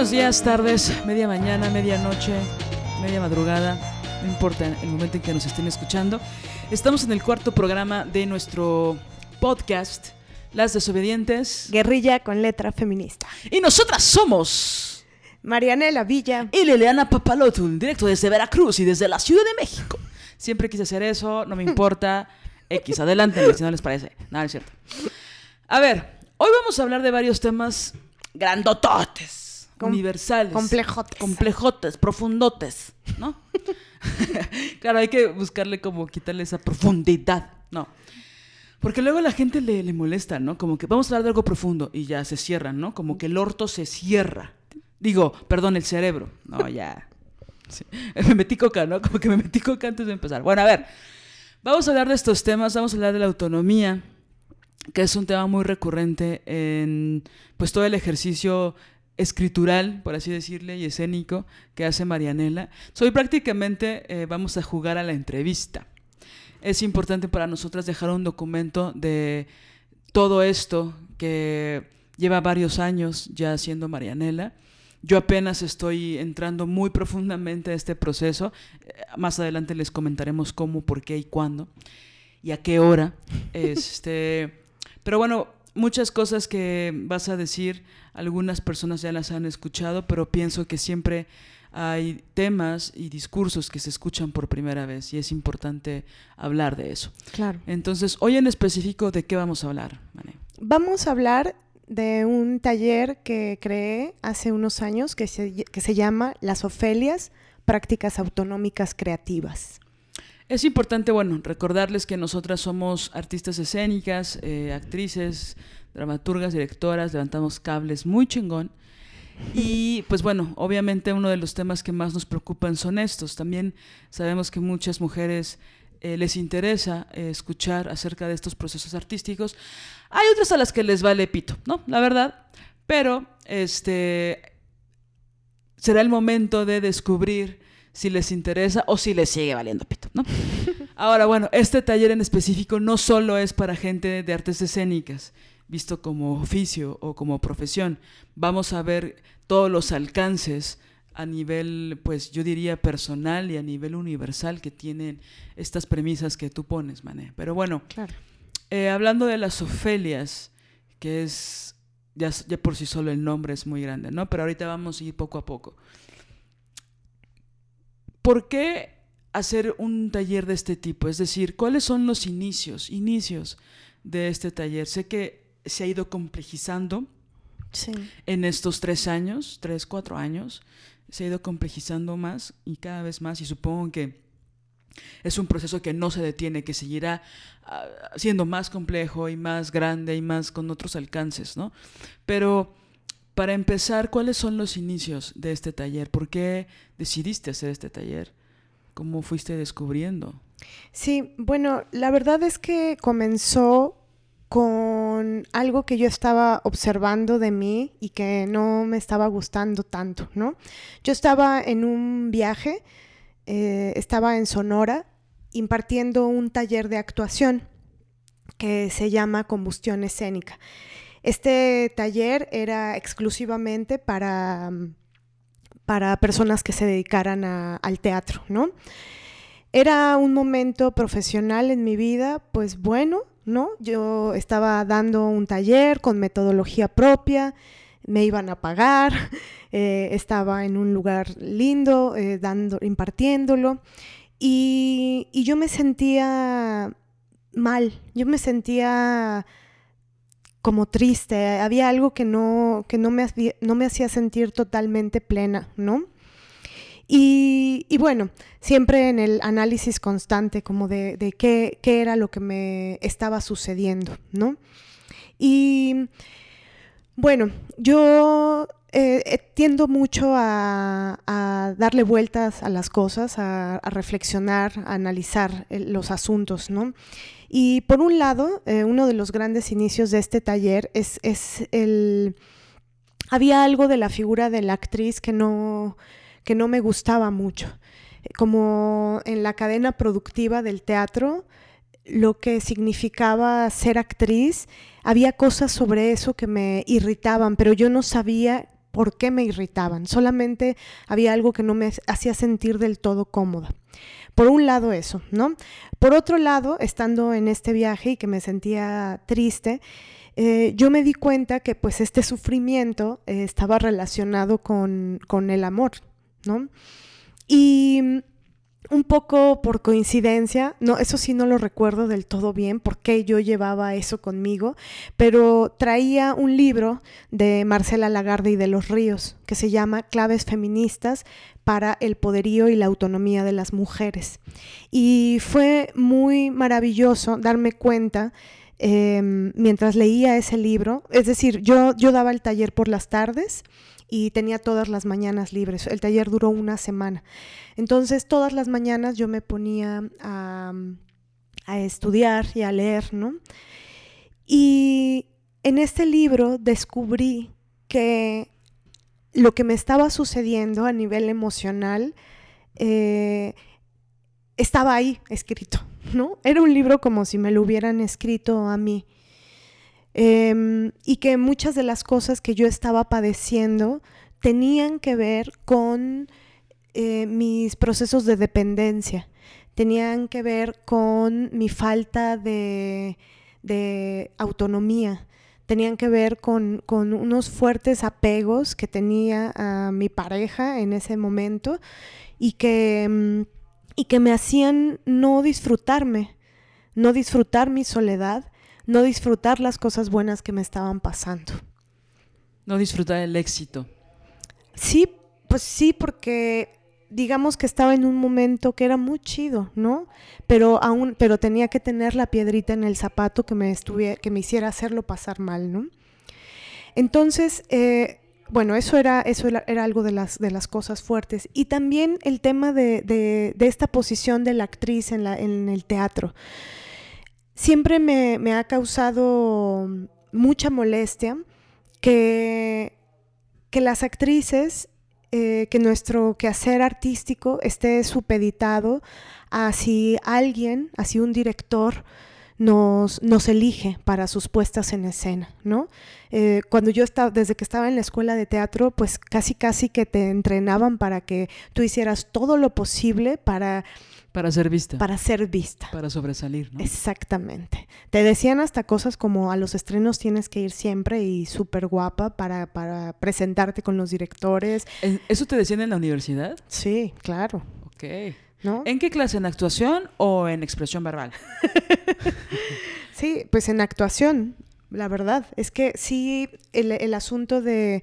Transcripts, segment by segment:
Buenos días, tardes, media mañana, medianoche, media madrugada, no importa el momento en que nos estén escuchando. Estamos en el cuarto programa de nuestro podcast, Las Desobedientes. Guerrilla con letra feminista. Y nosotras somos... Marianela Villa. Y Liliana Papalotul, directo desde Veracruz y desde la Ciudad de México. Siempre quise hacer eso, no me importa. X, adelante, si no les parece. Nada, es cierto. A ver, hoy vamos a hablar de varios temas grandototes universales. Complejotes. Complejotes, profundotes, ¿no? claro, hay que buscarle como quitarle esa profundidad, ¿no? Porque luego a la gente le, le, molesta, ¿no? Como que vamos a hablar de algo profundo y ya se cierran, ¿no? Como que el orto se cierra. Digo, perdón, el cerebro. No, ya. Me metí coca, ¿no? Como que me metí coca antes de empezar. Bueno, a ver. Vamos a hablar de estos temas, vamos a hablar de la autonomía, que es un tema muy recurrente en pues todo el ejercicio escritural, por así decirle, y escénico que hace Marianela. Soy prácticamente, eh, vamos a jugar a la entrevista. Es importante para nosotras dejar un documento de todo esto que lleva varios años ya haciendo Marianela. Yo apenas estoy entrando muy profundamente a este proceso. Más adelante les comentaremos cómo, por qué y cuándo y a qué hora. Este, pero bueno, muchas cosas que vas a decir, algunas personas ya las han escuchado, pero pienso que siempre hay temas y discursos que se escuchan por primera vez y es importante hablar de eso. Claro. Entonces, hoy en específico, ¿de qué vamos a hablar, Vamos a hablar de un taller que creé hace unos años que se, que se llama Las Ofelias, Prácticas Autonómicas Creativas. Es importante, bueno, recordarles que nosotras somos artistas escénicas, eh, actrices, dramaturgas, directoras, levantamos cables muy chingón. Y pues bueno, obviamente uno de los temas que más nos preocupan son estos. También sabemos que muchas mujeres eh, les interesa eh, escuchar acerca de estos procesos artísticos. Hay otras a las que les vale pito, ¿no? La verdad. Pero este será el momento de descubrir si les interesa o si les sigue valiendo pito, ¿no? Ahora, bueno, este taller en específico no solo es para gente de artes escénicas, visto como oficio o como profesión. Vamos a ver todos los alcances a nivel, pues yo diría personal y a nivel universal que tienen estas premisas que tú pones, Mané. Pero bueno, eh, hablando de las Ofelias, que es, ya, ya por sí solo el nombre es muy grande, ¿no? Pero ahorita vamos a ir poco a poco. ¿Por qué hacer un taller de este tipo? Es decir, ¿cuáles son los inicios, inicios de este taller? Sé que se ha ido complejizando en estos tres años, tres, cuatro años, se ha ido complejizando más y cada vez más y supongo que es un proceso que no se detiene, que seguirá ah, siendo más complejo y más grande y más con otros alcances, ¿no? Pero para empezar, ¿cuáles son los inicios de este taller? ¿Por qué decidiste hacer este taller? ¿Cómo fuiste descubriendo? Sí, bueno, la verdad es que comenzó con algo que yo estaba observando de mí y que no me estaba gustando tanto, ¿no? Yo estaba en un viaje, eh, estaba en Sonora impartiendo un taller de actuación que se llama combustión escénica. Este taller era exclusivamente para, para personas que se dedicaran al teatro, ¿no? Era un momento profesional en mi vida, pues bueno, ¿no? Yo estaba dando un taller con metodología propia, me iban a pagar, eh, estaba en un lugar lindo, eh, dando, impartiéndolo, y, y yo me sentía mal, yo me sentía como triste, había algo que no, que no, me, no me hacía sentir totalmente plena, ¿no? Y, y, bueno, siempre en el análisis constante como de, de qué, qué, era lo que me estaba sucediendo, ¿no? Y bueno, yo eh, tiendo mucho a, darle vueltas a las cosas, a, reflexionar, a analizar el, los asuntos, ¿no? Y por un lado, eh, uno de los grandes inicios de este taller es, es el... Había algo de la figura de la actriz que no que no me gustaba mucho. Como en la cadena productiva del teatro, lo que significaba ser actriz, había cosas sobre eso que me irritaban, pero yo no sabía por qué me irritaban. Solamente había algo que no me hacía sentir del todo cómoda. Por un lado eso, ¿no? Por otro lado, estando en este viaje y que me sentía triste, eh, yo me di cuenta que pues este sufrimiento eh, estaba relacionado con, con el amor, ¿no? Y un poco por coincidencia, no, eso sí no lo recuerdo del todo bien, por qué yo llevaba eso conmigo, pero traía un libro de Marcela Lagarde y de los Ríos que se llama Claves feministas para el poderío y la autonomía de las mujeres. Y fue muy maravilloso darme cuenta eh, mientras leía ese libro, es decir, yo, yo daba el taller por las tardes y tenía todas las mañanas libres. El taller duró una semana. Entonces, todas las mañanas yo me ponía a, estudiar y a leer, ¿no? Y en este libro descubrí que lo que me estaba sucediendo a nivel emocional eh, estaba ahí escrito, ¿no? Era un libro como si me lo hubieran escrito a mí. Eh, y que muchas de las cosas que yo estaba padeciendo tenían que ver con eh, mis procesos de dependencia, tenían que ver con mi falta de, autonomía, tenían que ver con, con, unos fuertes apegos que tenía a mi pareja en ese momento y que, mm, y que me hacían no disfrutarme, no disfrutar mi soledad no disfrutar las cosas buenas que me estaban pasando. No disfrutar el éxito. Sí, pues sí, porque digamos que estaba en un momento que era muy chido, ¿no? Pero aún, pero tenía que tener la piedrita en el zapato que me estuviera, que me hiciera hacerlo pasar mal, ¿no? Entonces, eh, bueno, eso era, eso era, era, algo de las, de las cosas fuertes. Y también el tema de, de, de esta posición de la actriz en, la, en el teatro siempre me, me ha causado mucha molestia que, que las actrices, eh, que nuestro quehacer artístico esté supeditado a si alguien, a si un director nos, nos elige para sus puestas en escena, ¿no? Eh, cuando yo estaba, desde que estaba en la escuela de teatro, pues casi casi que te entrenaban para que tú hicieras todo lo posible para para ser vista. Para ser vista. Para sobresalir, ¿no? Exactamente. Te decían hasta cosas como a los estrenos tienes que ir siempre y súper guapa para, para presentarte con los directores. ¿Eso te decían en la universidad? Sí, claro. Ok. ¿No? ¿En qué clase? ¿En actuación o en expresión verbal? sí, pues en actuación, la verdad. Es que sí, el, el asunto de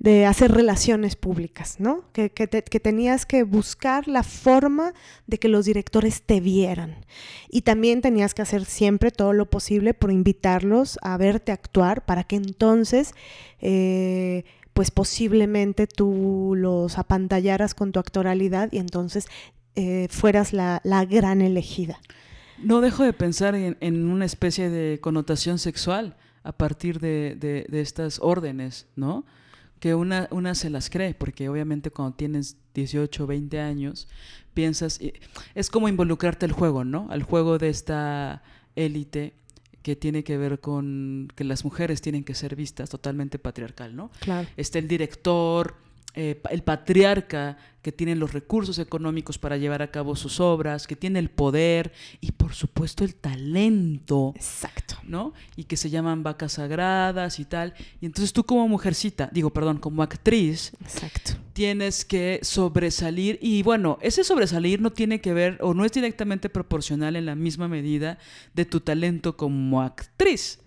de hacer relaciones públicas, ¿no? Que, que, te, que, tenías que buscar la forma de que los directores te vieran. Y también tenías que hacer siempre todo lo posible por invitarlos a verte actuar para que entonces, eh, pues posiblemente tú los apantallaras con tu actoralidad y entonces eh, fueras la, la, gran elegida. No dejo de pensar en, una especie de connotación sexual a partir de, de estas órdenes, ¿no? Que una, una se las cree, porque obviamente cuando tienes 18 o 20 años, piensas, es como involucrarte al juego, ¿no? Al juego de esta élite que tiene que ver con que las mujeres tienen que ser vistas totalmente patriarcal, ¿no? Claro. Está el director, eh, el patriarca que tiene los recursos económicos para llevar a cabo sus obras, que tiene el poder y por supuesto el talento. Exacto. ¿No? Y que se llaman vacas sagradas y tal. Y entonces tú como mujercita, digo, perdón, como actriz, Exacto. tienes que sobresalir. Y bueno, ese sobresalir no tiene que ver o no es directamente proporcional en la misma medida de tu talento como actriz,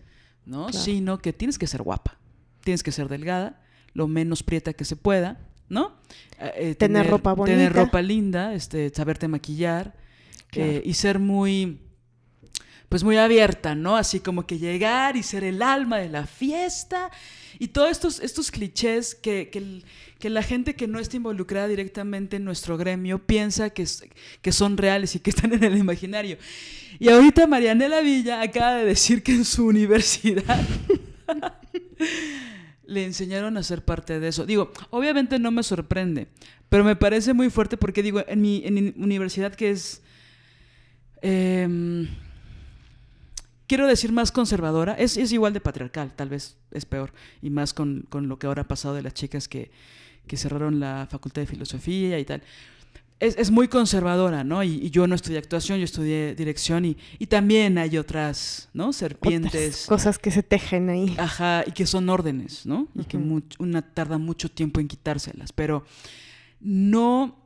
¿no? Claro. Sino que tienes que ser guapa, tienes que ser delgada, lo menos prieta que se pueda, ¿no? Eh, tener, ropa bonita. Tener ropa linda, este, saberte maquillar eh, y ser muy, pues muy abierta, ¿no? Así como que llegar y ser el alma de la fiesta y todos estos, estos clichés que, que, la gente que no está involucrada directamente en nuestro gremio piensa que, que son reales y que están en el imaginario. Y ahorita Marianela Villa acaba de decir que en su universidad le enseñaron a ser parte de eso. Digo, obviamente no me sorprende, pero me parece muy fuerte porque digo, en mi, en mi universidad que es... Em, quiero decir más conservadora, es, es, igual de patriarcal, tal vez es peor, y más con, con lo que ahora ha pasado de las chicas que, que cerraron la facultad de filosofía y tal es, muy conservadora, ¿no? Y, yo no estudié actuación, yo estudié dirección y, y también hay otras, ¿no? Serpientes. cosas que se tejen ahí. Ajá, y que son órdenes, ¿no? Y que una tarda mucho tiempo en quitárselas, pero no...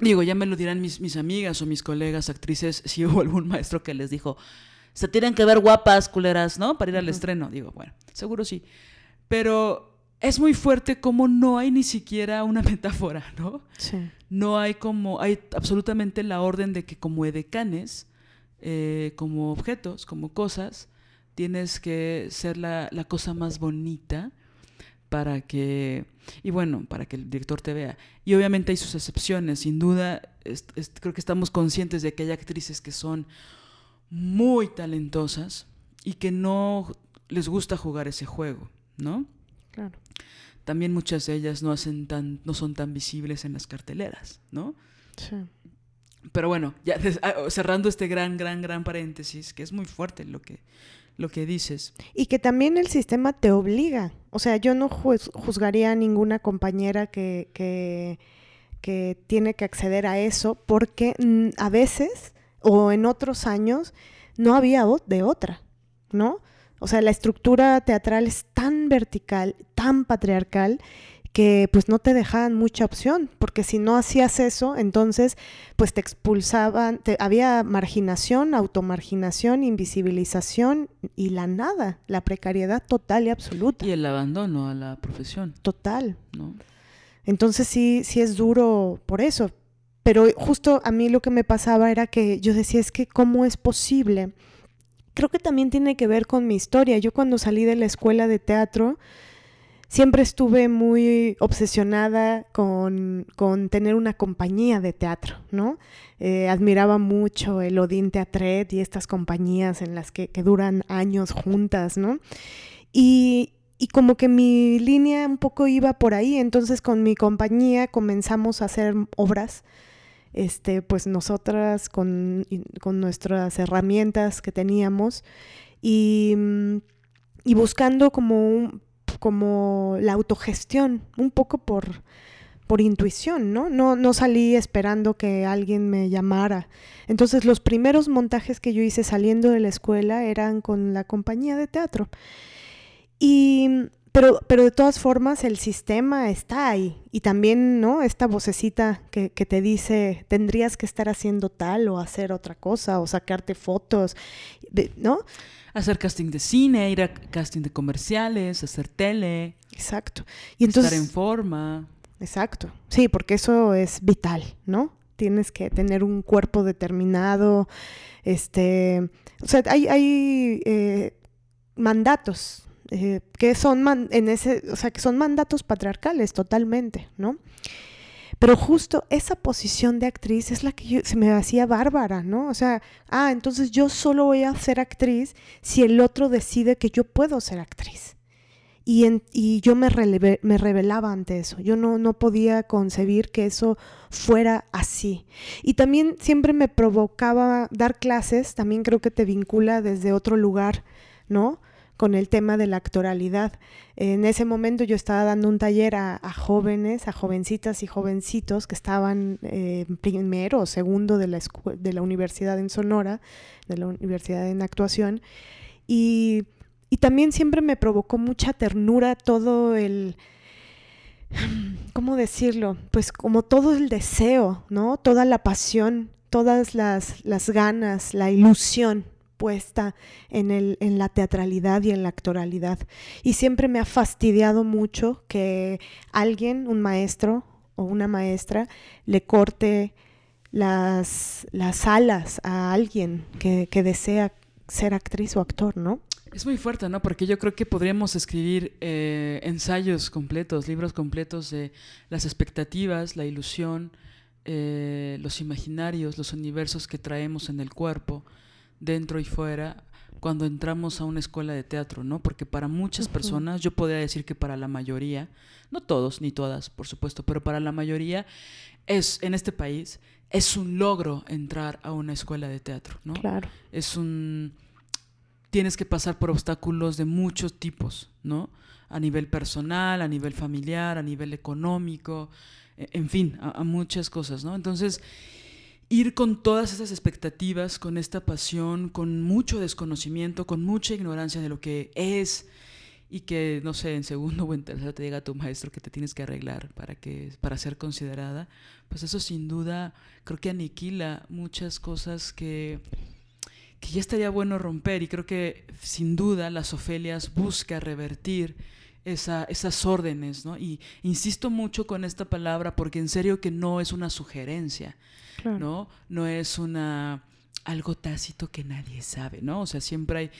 Digo, ya me lo dirán mis, mis amigas o mis colegas actrices si hubo algún maestro que les dijo, se tienen que ver guapas, culeras, ¿no? Para ir al estreno. Digo, bueno, seguro sí. Pero es muy fuerte como no hay ni siquiera una metáfora, ¿no? Sí. No hay como, hay absolutamente la orden de que como edecanes, eh, como objetos, como cosas, tienes que ser la, cosa más bonita para que, y bueno, para que el director te vea. Y obviamente hay sus excepciones, sin duda, creo que estamos conscientes de que hay actrices que son muy talentosas y que no les gusta jugar ese juego, ¿no? Claro. También muchas de ellas no, hacen tan, no son tan visibles en las carteleras, ¿no? Sí. Pero bueno, ya ah, cerrando este gran, gran, gran paréntesis, que es muy fuerte lo que, lo que dices. Y que también el sistema te obliga. O sea, yo no juzgaría a ninguna compañera que, que, que tiene que acceder a eso, porque mm, a veces, o en otros años, no había de otra, ¿no? O sea, la estructura teatral es tan vertical, tan patriarcal, que pues no te dejaban mucha opción, porque si no hacías eso, entonces pues te expulsaban, había marginación, automarginación, invisibilización y la nada, la precariedad total y absoluta. Y el abandono a la profesión. Total. Entonces sí, sí es duro por eso. Pero justo a mí lo que me pasaba era que yo decía, es que cómo es posible creo que también tiene que ver con mi historia. Yo cuando salí de la escuela de teatro, siempre estuve muy obsesionada con, tener una compañía de teatro, ¿no? Eh, admiraba mucho el Odín Teatret y estas compañías en las que, duran años juntas, ¿no? Y, y como que mi línea un poco iba por ahí, entonces con mi compañía comenzamos a hacer obras este, pues nosotras con, nuestras herramientas que teníamos y, buscando como, como la autogestión, un poco por, por intuición, ¿no? ¿no? No salí esperando que alguien me llamara. Entonces los primeros montajes que yo hice saliendo de la escuela eran con la compañía de teatro. Y pero, pero de todas formas el sistema está ahí. Y también, ¿no? Esta vocecita que, que, te dice, tendrías que estar haciendo tal o hacer otra cosa o sacarte fotos, ¿no? Hacer casting de cine, ir a casting de comerciales, hacer tele. Exacto. Y entonces, estar en forma. Exacto. Sí, porque eso es vital, ¿no? Tienes que tener un cuerpo determinado. Este, o sea, hay, hay eh, mandatos eh, que son en ese, o sea, que son mandatos patriarcales totalmente, ¿no? Pero justo esa posición de actriz es la que se me hacía bárbara, ¿no? O sea, ah, entonces yo solo voy a ser actriz si el otro decide que yo puedo ser actriz. Y, y yo me, me rebelaba ante eso. Yo no, no podía concebir que eso fuera así. Y también siempre me provocaba dar clases, también creo que te vincula desde otro lugar, ¿no? Con el tema de la actoralidad. En ese momento yo estaba dando un taller a, jóvenes, a jovencitas y jovencitos que estaban eh, primero o segundo de la, de la universidad en Sonora, de la universidad en actuación, y, y también siempre me provocó mucha ternura todo el... ¿Cómo decirlo? Pues como todo el deseo, ¿no? Toda la pasión, todas las, las ganas, la ilusión puesta en, el, en la teatralidad y en la actoralidad. Y siempre me ha fastidiado mucho que alguien, un maestro o una maestra, le corte las, las alas a alguien que, que desea ser actriz o actor, ¿no? Es muy fuerte, ¿no? Porque yo creo que podríamos escribir eh, ensayos completos, libros completos de las expectativas, la ilusión, eh, los imaginarios, los universos que traemos en el cuerpo, dentro y fuera, cuando entramos a una escuela de teatro, ¿no? Porque para muchas personas, yo podría decir que para la mayoría, no todos ni todas, por supuesto, pero para la mayoría es en este país es un logro entrar a una escuela de teatro, ¿no? Claro. Es un tienes que pasar por obstáculos de muchos tipos, ¿no? A nivel personal, a nivel familiar, a nivel económico, e, en fin, a, muchas cosas, ¿no? Entonces, ir con todas esas expectativas, con esta pasión, con mucho desconocimiento, con mucha ignorancia de lo que es y que, no sé, en segundo o en tercero te diga tu maestro que te tienes que arreglar para, que, para ser considerada, pues eso sin duda creo que aniquila muchas cosas que que ya estaría bueno romper y creo que sin duda las Ofelias busca revertir esa, esas órdenes, ¿no? Y insisto mucho con esta palabra porque en serio que no es una sugerencia, ¿no? No es una algo tácito que nadie sabe, ¿no? O sea, siempre hay...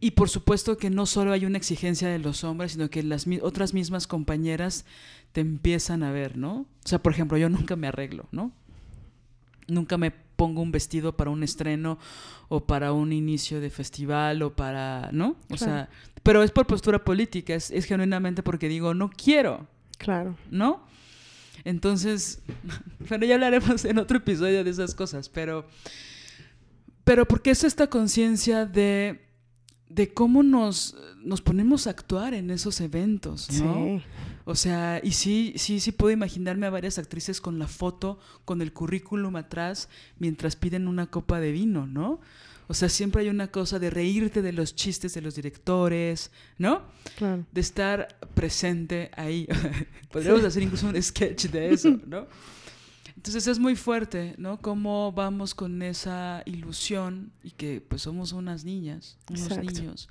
Y por supuesto que no solo hay una exigencia de los hombres, sino que las otras mismas compañeras te empiezan a ver, ¿no? O sea, por ejemplo, yo nunca me arreglo, ¿no? Nunca me pongo un vestido para un estreno o para un inicio de festival o para, ¿no? O sea, pero es por postura política, es, es genuinamente porque digo, no quiero. Claro. ¿No? Entonces, bueno, ya hablaremos en otro episodio de esas cosas, pero, pero porque es esta conciencia de, de cómo nos, nos ponemos a actuar en esos eventos, ¿no? Sí. O sea, y sí, sí, sí puedo imaginarme a varias actrices con la foto, con el currículum atrás, mientras piden una copa de vino, ¿no? O sea, siempre hay una cosa de reírte de los chistes de los directores, ¿no? Claro. De estar presente ahí. Podríamos hacer incluso un sketch de eso, ¿no? Entonces es muy fuerte, ¿no? Cómo vamos con esa ilusión y que pues somos unas niñas, unos niños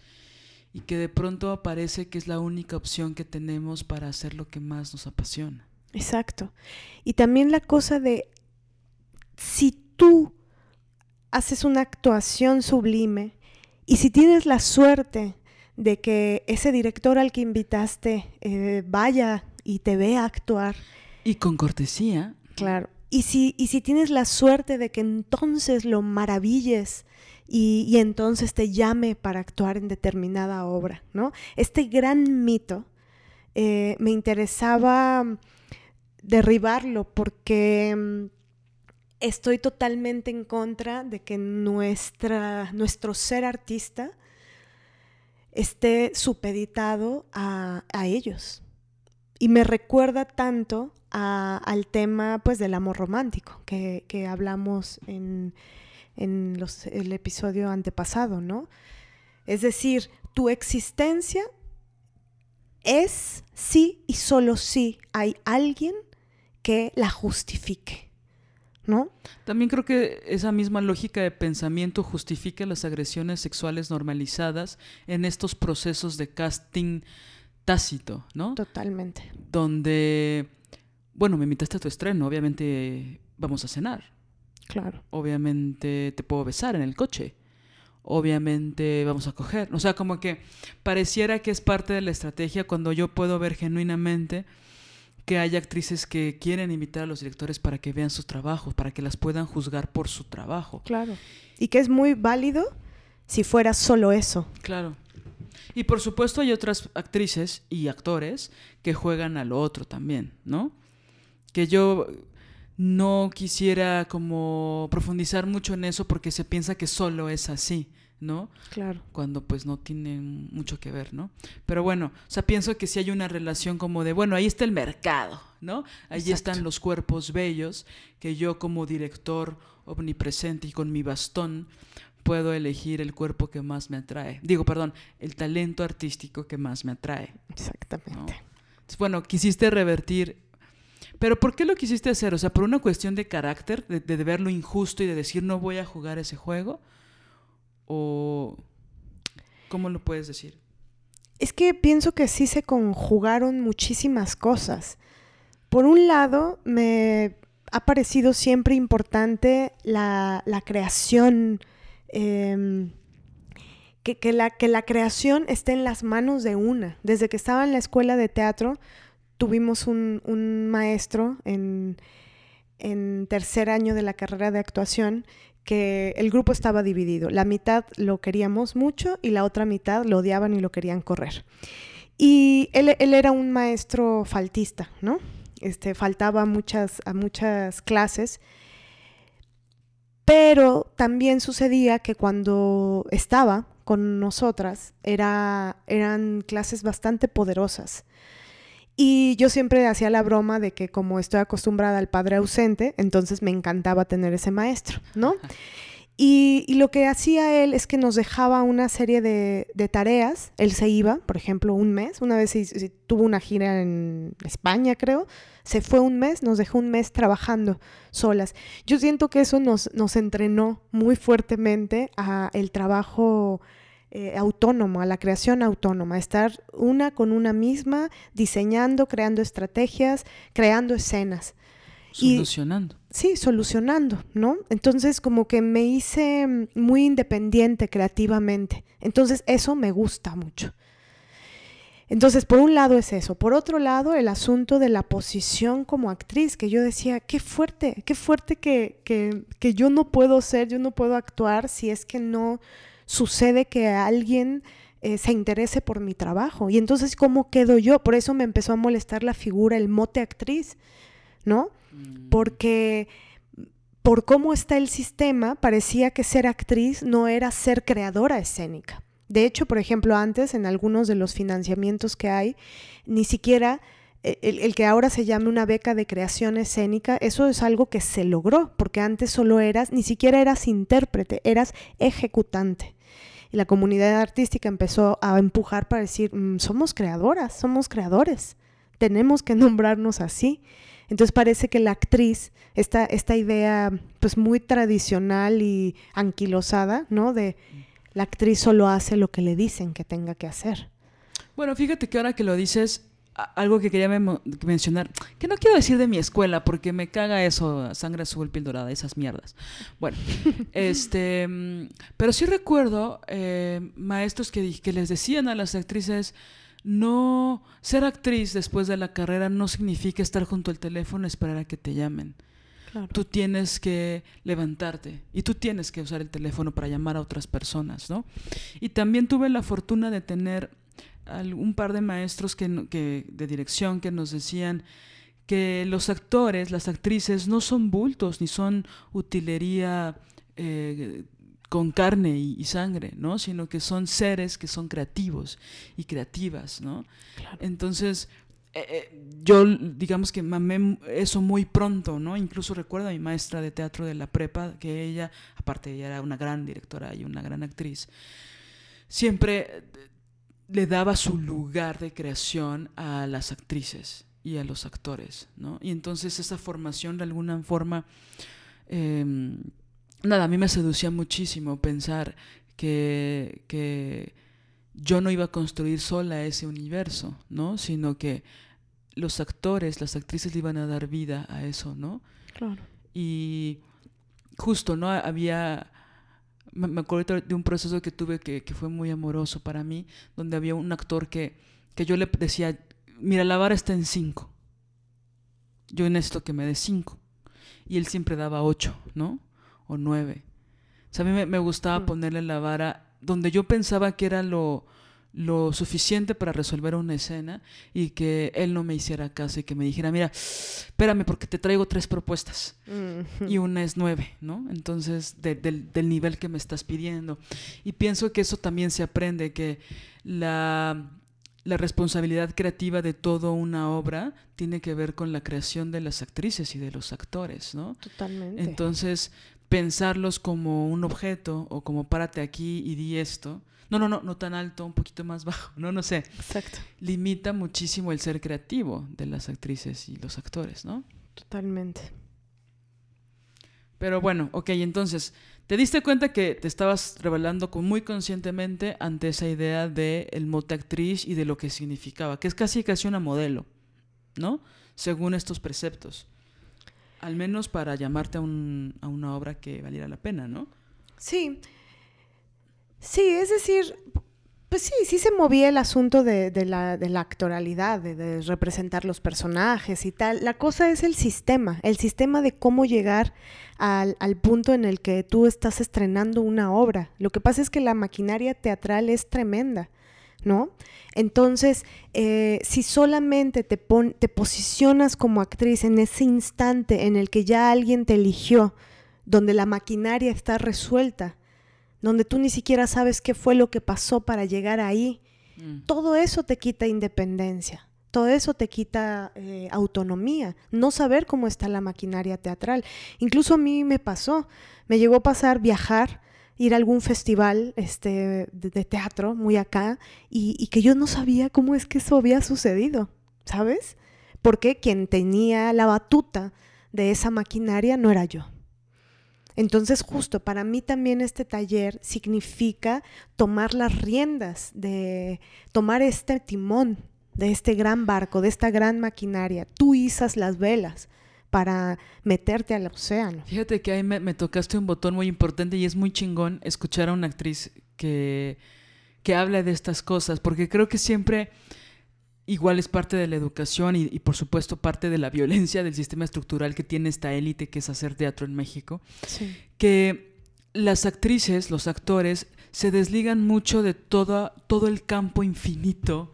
y que de pronto parece que es la única opción que tenemos para hacer lo que más nos apasiona. Exacto. Y también la cosa de si tú haces una actuación sublime y si tienes la suerte de que ese director al que invitaste eh, vaya y te vea actuar. Y con cortesía. Claro. Y si, y si tienes la suerte de que entonces lo maravilles y, entonces te llame para actuar en determinada obra, ¿no? Este gran mito eh, me interesaba derribarlo porque mm, estoy totalmente en contra de que nuestra, nuestro ser artista esté supeditado a, ellos. Y me recuerda tanto al tema pues, del amor romántico que, que hablamos en, en los, el episodio antepasado, ¿no? Es decir, tu existencia es sí y solo sí hay alguien que la justifique, ¿no? También creo que esa misma lógica de pensamiento justifica las agresiones sexuales normalizadas en estos procesos de casting tácito, ¿no? Totalmente. Donde, bueno, me invitaste a tu estreno, obviamente vamos a cenar. Claro. Obviamente te puedo besar en el coche. Obviamente vamos a coger. O sea, como que pareciera que es parte de la estrategia cuando yo puedo ver genuinamente que hay actrices que quieren invitar a los directores para que vean sus trabajos, para que las puedan juzgar por su trabajo. Claro. Y que es muy válido si fuera solo eso. Claro. Y por supuesto hay otras actrices y actores que juegan a lo otro también, ¿no? Que yo no quisiera como profundizar mucho en eso porque se piensa que solo es así, ¿no? Claro. Cuando pues no tiene mucho que ver, ¿no? Pero bueno, o sea, pienso que si hay una relación como de, bueno, ahí está el mercado, ¿no? Ahí están los cuerpos bellos que yo como director omnipresente y con mi bastón puedo elegir el cuerpo que más me atrae. Digo, perdón, el talento artístico que más me atrae. Exactamente. bueno, quisiste revertir pero ¿por qué lo quisiste hacer? O sea, por una cuestión de carácter, de, de, ver lo injusto y de decir no voy a jugar ese juego. ¿O cómo lo puedes decir? Es que pienso que sí se conjugaron muchísimas cosas. Por un lado, me ha parecido siempre importante la, creación, em, que, la, que la creación esté en las manos de una. Desde que estaba en la escuela de teatro, tuvimos un, maestro en, en tercer año de la carrera de actuación que el grupo estaba dividido. La mitad lo queríamos mucho y la otra mitad lo odiaban y lo querían correr. Y él, él era un maestro faltista, ¿no? Este, faltaba muchas, a muchas clases. Pero también sucedía que cuando estaba con nosotras era, eran clases bastante poderosas. Y yo siempre hacía la broma de que como estoy acostumbrada al padre ausente, entonces me encantaba tener ese maestro, ¿no? Y, lo que hacía él es que nos dejaba una serie de, tareas. Él se iba, por ejemplo, un mes. Una vez tuvo una gira en España, creo. Se fue un mes, nos dejó un mes trabajando solas. Yo siento que eso nos, nos entrenó muy fuertemente a el trabajo eh, autónomo, a la creación autónoma, estar una con una misma, diseñando, creando estrategias, creando escenas. Solucionando. sí, solucionando, ¿no? Entonces como que me hice mm, muy independiente creativamente. Entonces eso me gusta mucho. Entonces, por un lado es eso. Por otro lado, el asunto de la posición como actriz, que yo decía, qué fuerte, qué fuerte que, que, que yo no puedo ser, yo no puedo actuar si es que no sucede que alguien eh, se interese por mi trabajo. Y entonces, ¿cómo quedo yo? Por eso me empezó a molestar la figura, el mote actriz, ¿no? Mm. Porque por cómo está el sistema, parecía que ser actriz no era ser creadora escénica. De hecho, por ejemplo, antes en algunos de los financiamientos que hay, ni siquiera eh, el, que ahora se llame una beca de creación escénica, eso es algo que se logró, porque antes solo eras, ni siquiera eras intérprete, eras ejecutante. Y la comunidad artística empezó a empujar para decir, mm, somos creadoras, somos creadores, tenemos que nombrarnos así. Entonces parece que la actriz, esta, esta idea pues muy tradicional y anquilosada, ¿no? De la actriz solo hace lo que le dicen que tenga que hacer. Bueno, fíjate que ahora que lo dices, algo que quería mencionar, que no quiero decir de mi escuela, porque me caga eso, sangre azul, piel dorada, esas mierdas. Bueno, este, mm, pero sí recuerdo eh, maestros que, que les decían a las actrices, no, ser actriz después de la carrera no significa estar junto al teléfono y esperar a que te llamen. Tú tienes que levantarte y tú tienes que usar el teléfono para llamar a otras personas, ¿no? Y también tuve la fortuna de tener un par de maestros que, que, de dirección que nos decían que los actores, las actrices no son bultos ni son utilería eh, con carne y, sangre, ¿no? Sino que son seres que son creativos y creativas, ¿no? Entonces, eh, eh, yo digamos que mamé eso muy pronto, ¿no? Incluso recuerdo a mi maestra de teatro de la prepa, que ella, aparte ella era una gran directora y una gran actriz, siempre eh, le daba su lugar de creación a las actrices y a los actores, ¿no? Y entonces esa formación de alguna forma, em, nada, a mí me seducía muchísimo pensar que, que yo no iba a construir sola ese universo, ¿no? Sino que los actores, las actrices le iban a dar vida a eso, ¿no? Claro. Y justo, ¿no? Había, me acuerdo de un proceso que tuve que, que, fue muy amoroso para mí, donde había un actor que, que yo le decía, mira, la vara está en cinco. Yo en esto que me dé cinco. Y él siempre daba ocho, ¿no? O nueve. O sea, a mí me, gustaba mm. ponerle la vara donde yo pensaba que era lo, lo suficiente para resolver una escena y que él no me hiciera caso y que me dijera, mira, espérame porque te traigo tres propuestas y una es nueve, ¿no? Entonces, del, del, nivel que me estás pidiendo. Y pienso que eso también se aprende, que la, la responsabilidad creativa de toda una obra tiene que ver con la creación de las actrices y de los actores, ¿no? Totalmente. Entonces, pensarlos como un objeto o como párate aquí y di esto. No, no, no, no tan alto, un poquito más bajo, no, no sé. Exacto. Limita muchísimo el ser creativo de las actrices y los actores, ¿no? Totalmente. Pero bueno, ok, entonces, te diste cuenta que te estabas revelando con muy conscientemente ante esa idea de el mote actriz y de lo que significaba, que es casi casi una modelo, ¿no? Según estos preceptos. Al menos para llamarte a, un, a una obra que valiera la pena, ¿no? Sí. Sí, es decir, pues sí, sí se movía el asunto de, la, de la, actoralidad, de, representar los personajes y tal. La cosa es el sistema, el sistema de cómo llegar al, punto en el que tú estás estrenando una obra. Lo que pasa es que la maquinaria teatral es tremenda. ¿No? Entonces, eh, si solamente te, te posicionas como actriz en ese instante en el que ya alguien te eligió, donde la maquinaria está resuelta, donde tú ni siquiera sabes qué fue lo que pasó para llegar ahí. Mm. Todo eso te quita independencia, todo eso te quita eh, autonomía, no saber cómo está la maquinaria teatral. Incluso a mí me pasó, me llegó a pasar viajar, ir a algún festival este, de, teatro muy acá y, y, que yo no sabía cómo es que eso había sucedido, ¿sabes? Porque quien tenía la batuta de esa maquinaria no era yo. Entonces, justo para mí también este taller significa tomar las riendas, de tomar este timón de este gran barco, de esta gran maquinaria. Tú izas las velas para meterte al océano. Fíjate que ahí me, tocaste un botón muy importante y es muy chingón escuchar a una actriz que, que habla de estas cosas, porque creo que siempre igual es parte de la educación y, por supuesto parte de la violencia del sistema estructural que tiene esta élite que es hacer teatro en México, que las actrices, los actores, se desligan mucho de todo, todo el campo infinito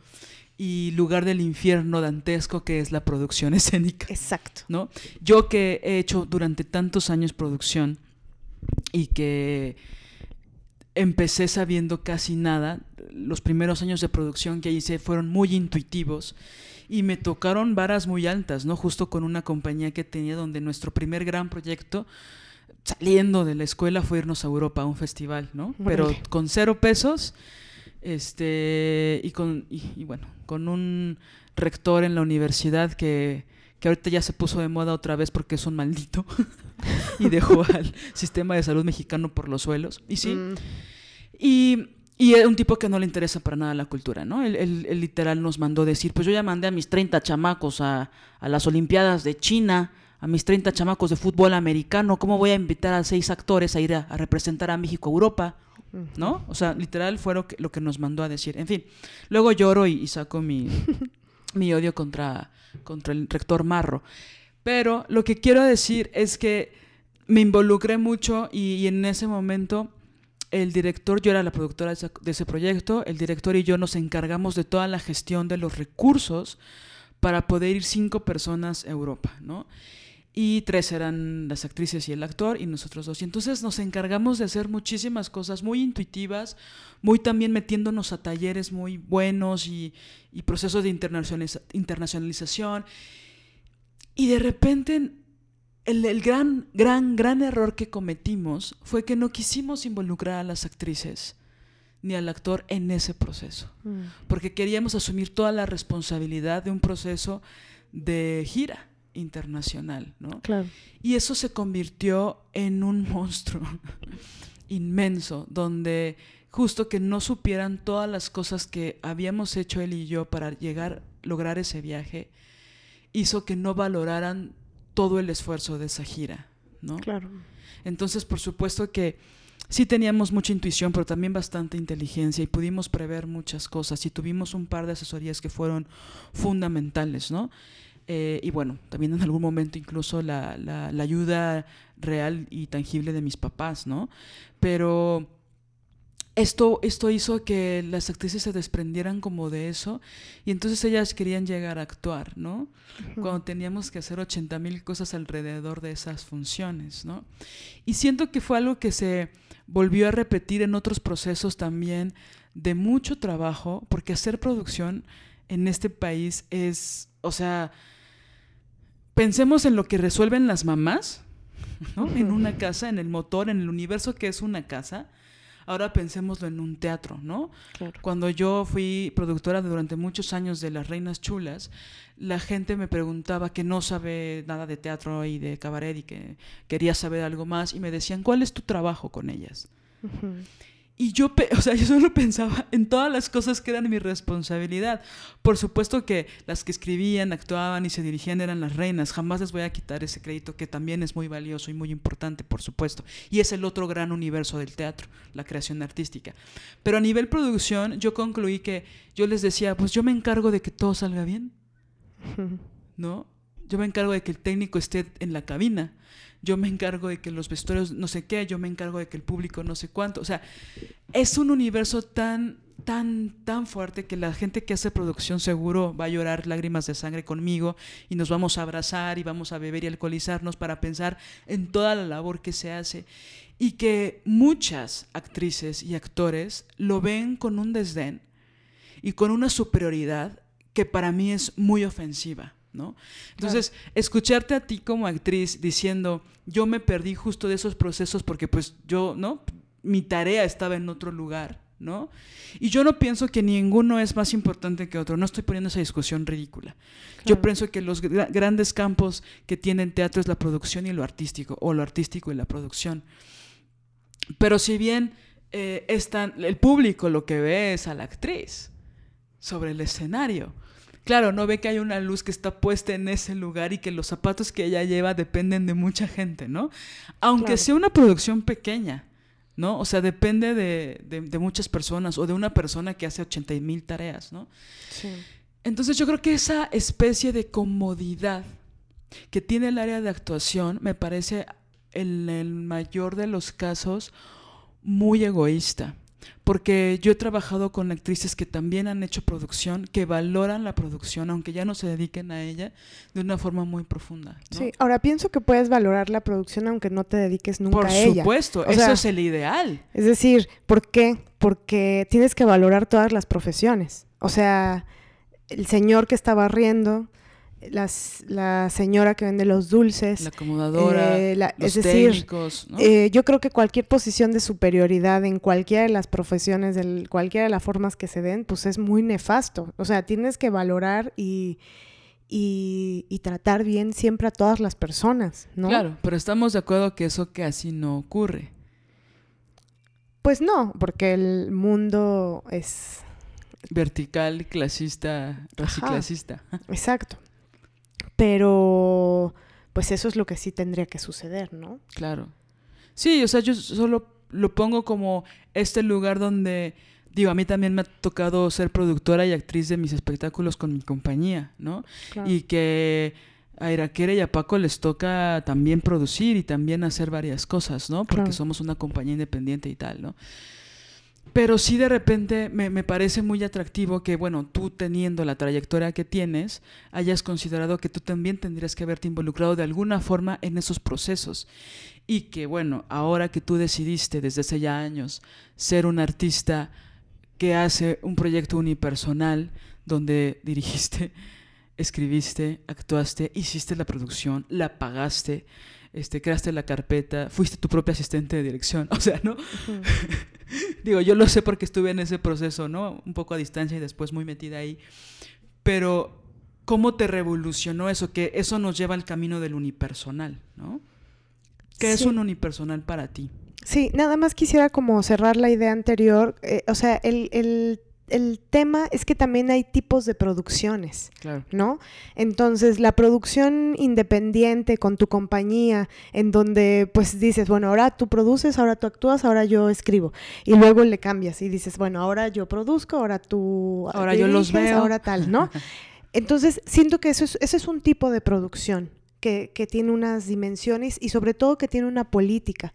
y lugar del infierno dantesco que es la producción escénica. Exacto. ¿no? Yo que he hecho durante tantos años producción y que empecé sabiendo casi nada. Los primeros años de producción que hice fueron muy intuitivos y me tocaron varas muy altas, ¿no? Justo con una compañía que tenía donde nuestro primer gran proyecto saliendo de la escuela fue irnos a Europa a un festival, ¿no? Pero con cero pesos, este, y con, y, bueno, con un rector en la universidad que, que ahorita ya se puso de moda otra vez porque es un maldito. y dejó al sistema de salud mexicano por los suelos. Y sí. Mm. Y, y es un tipo que no le interesa para nada la cultura, ¿no? Él, literal nos mandó decir, pues yo ya mandé a mis 30 chamacos a, a las Olimpiadas de China, a mis 30 chamacos de fútbol americano, ¿cómo voy a invitar a seis actores a ir a, representar a México, Europa? ¿No? O sea, literal fue lo que, lo que nos mandó a decir. En fin, luego lloro y, saco mi, mi odio contra, contra el rector Marro. Pero lo que quiero decir es que me involucré mucho y, en ese momento el director, yo era la productora de ese, proyecto, el director y yo nos encargamos de toda la gestión de los recursos para poder ir cinco personas a Europa, ¿no? Y tres eran las actrices y el actor y nosotros dos. Y entonces nos encargamos de hacer muchísimas cosas muy intuitivas, muy también metiéndonos a talleres muy buenos y, y procesos de internacionalización y de repente el, gran, gran, gran error que cometimos fue que no quisimos involucrar a las actrices ni al actor en ese proceso, mm. porque queríamos asumir toda la responsabilidad de un proceso de gira internacional, ¿no? Claro. Y eso se convirtió en un monstruo inmenso, donde justo que no supieran todas las cosas que habíamos hecho él y yo para llegar, lograr ese viaje, hizo que no valoraran todo el esfuerzo de esa gira, ¿no? Claro. Entonces, por supuesto que sí teníamos mucha intuición, pero también bastante inteligencia y pudimos prever muchas cosas y tuvimos un par de asesorías que fueron fundamentales, ¿no? Eh, y bueno, también en algún momento incluso la, la, la, ayuda real y tangible de mis papás, ¿no? Pero esto, esto hizo que las actrices se desprendieran como de eso y entonces ellas querían llegar a actuar, ¿no? Cuando teníamos que hacer 80 mil cosas alrededor de esas funciones, ¿no? Y siento que fue algo que se volvió a repetir en otros procesos también de mucho trabajo, porque hacer producción en este país es, o sea, pensemos en lo que resuelven las mamás, ¿no? En una casa, en el motor, en el universo que es una casa Ahora pensémoslo en un teatro, ¿no? Claro. Cuando yo fui productora durante muchos años de Las Reinas Chulas, la gente me preguntaba que no sabe nada de teatro y de cabaret y que quería saber algo más y me decían, ¿cuál es tu trabajo con ellas? Y yo, o sea, yo solo pensaba en todas las cosas que eran mi responsabilidad. Por supuesto que las que escribían, actuaban y se dirigían eran las reinas. Jamás les voy a quitar ese crédito que también es muy valioso y muy importante, por supuesto. Y es el otro gran universo del teatro, la creación artística. Pero a nivel producción, yo concluí que yo les decía, pues yo me encargo de que todo salga bien. ¿no? Yo me encargo de que el técnico esté en la cabina. Yo me encargo de que los vestuarios no sé qué, yo me encargo de que el público no sé cuánto. O sea, es un universo tan, tan, tan fuerte que la gente que hace producción seguro va a llorar lágrimas de sangre conmigo y nos vamos a abrazar y vamos a beber y alcoholizarnos para pensar en toda la labor que se hace. Y que muchas actrices y actores lo ven con un desdén y con una superioridad que para mí es muy ofensiva, ¿no? Entonces, escucharte a ti como actriz diciendo, yo me perdí justo de esos procesos porque pues yo, ¿no? Mi tarea estaba en otro lugar, ¿no? Y yo no pienso que ninguno es más importante que otro, no estoy poniendo esa discusión ridícula. Yo pienso que los gra- grandes campos que tienen teatro es la producción y lo artístico, o lo artístico y la producción. Pero si bien eh, el público lo que ve es a la actriz sobre el escenario. Claro, no ve que hay una luz que está puesta en ese lugar y que los zapatos que ella lleva dependen de mucha gente, ¿no? Aunque Claro. sea una producción pequeña, ¿no? O sea, depende de, de- de muchas personas o de una persona que hace 80 mil tareas, ¿no? Sí. Entonces yo creo que esa especie de comodidad que tiene el área de actuación me parece en el mayor de los casos muy egoísta. Porque yo he trabajado con actrices que también han hecho producción, que valoran la producción, aunque ya no se dediquen a ella, de una forma muy profunda. ¿no? Sí, ahora pienso que puedes valorar la producción aunque no te dediques nunca Por a ella. supuesto, O eso sea, es el ideal. Es decir, ¿por qué? Porque tienes que valorar todas las profesiones. O sea, el señor que está barriendo, las, la señora que vende los dulces. La acomodadora, eh, la- los es decir, técnicos, ¿no? eh, yo creo que cualquier posición de superioridad en cualquiera de las profesiones, de cualquiera de las formas que se den, pues es muy nefasto. O sea, tienes que valorar y, y, y tratar bien siempre a todas las personas, ¿no? Claro, pero estamos de acuerdo que eso casi no ocurre. Pues no, porque el mundo es Vertical, clasista, raciclasista. exacto. Pero pues eso es lo que sí tendría que suceder, ¿no? Claro. Sí, o sea, yo solo lo pongo como este lugar donde, digo, a mí también me ha tocado ser productora y actriz de mis espectáculos con mi compañía, ¿no? Claro. Y que a Iraquere y a Paco les toca también producir y también hacer varias cosas, ¿no? Porque Claro. somos una compañía independiente y tal, ¿no? Pero sí de repente me, me parece muy atractivo que, bueno, tú teniendo la trayectoria que tienes, hayas considerado que tú también tendrías que haberte involucrado de alguna forma en esos procesos. Y que, bueno, ahora que tú decidiste desde hace ya años ser un artista que hace un proyecto unipersonal donde dirigiste, escribiste, actuaste, hiciste la producción, la pagaste, este, creaste la carpeta, fuiste tu propia asistente de dirección, o sea, ¿no? Ujú. Digo, yo lo sé porque estuve en ese proceso, ¿no? Un poco a distancia y después muy metida ahí. Pero, ¿cómo te revolucionó eso? Que eso nos lleva al camino del unipersonal, ¿no? ¿Qué es Sí. un unipersonal para ti? Sí, nada más quisiera como cerrar la idea anterior. eh, o sea, el, el- el tema es que también hay tipos de producciones. Claro. ¿no? Entonces, la producción independiente con tu compañía, en donde pues dices, bueno, ahora tú produces, ahora tú actúas, ahora yo escribo. Y luego le cambias y dices, bueno, ahora yo produzco, ahora tú Ahora yo los veo. ahora tal, ¿no? Entonces, siento que eso es, ese es un tipo de producción que, que tiene unas dimensiones y sobre todo que tiene una política.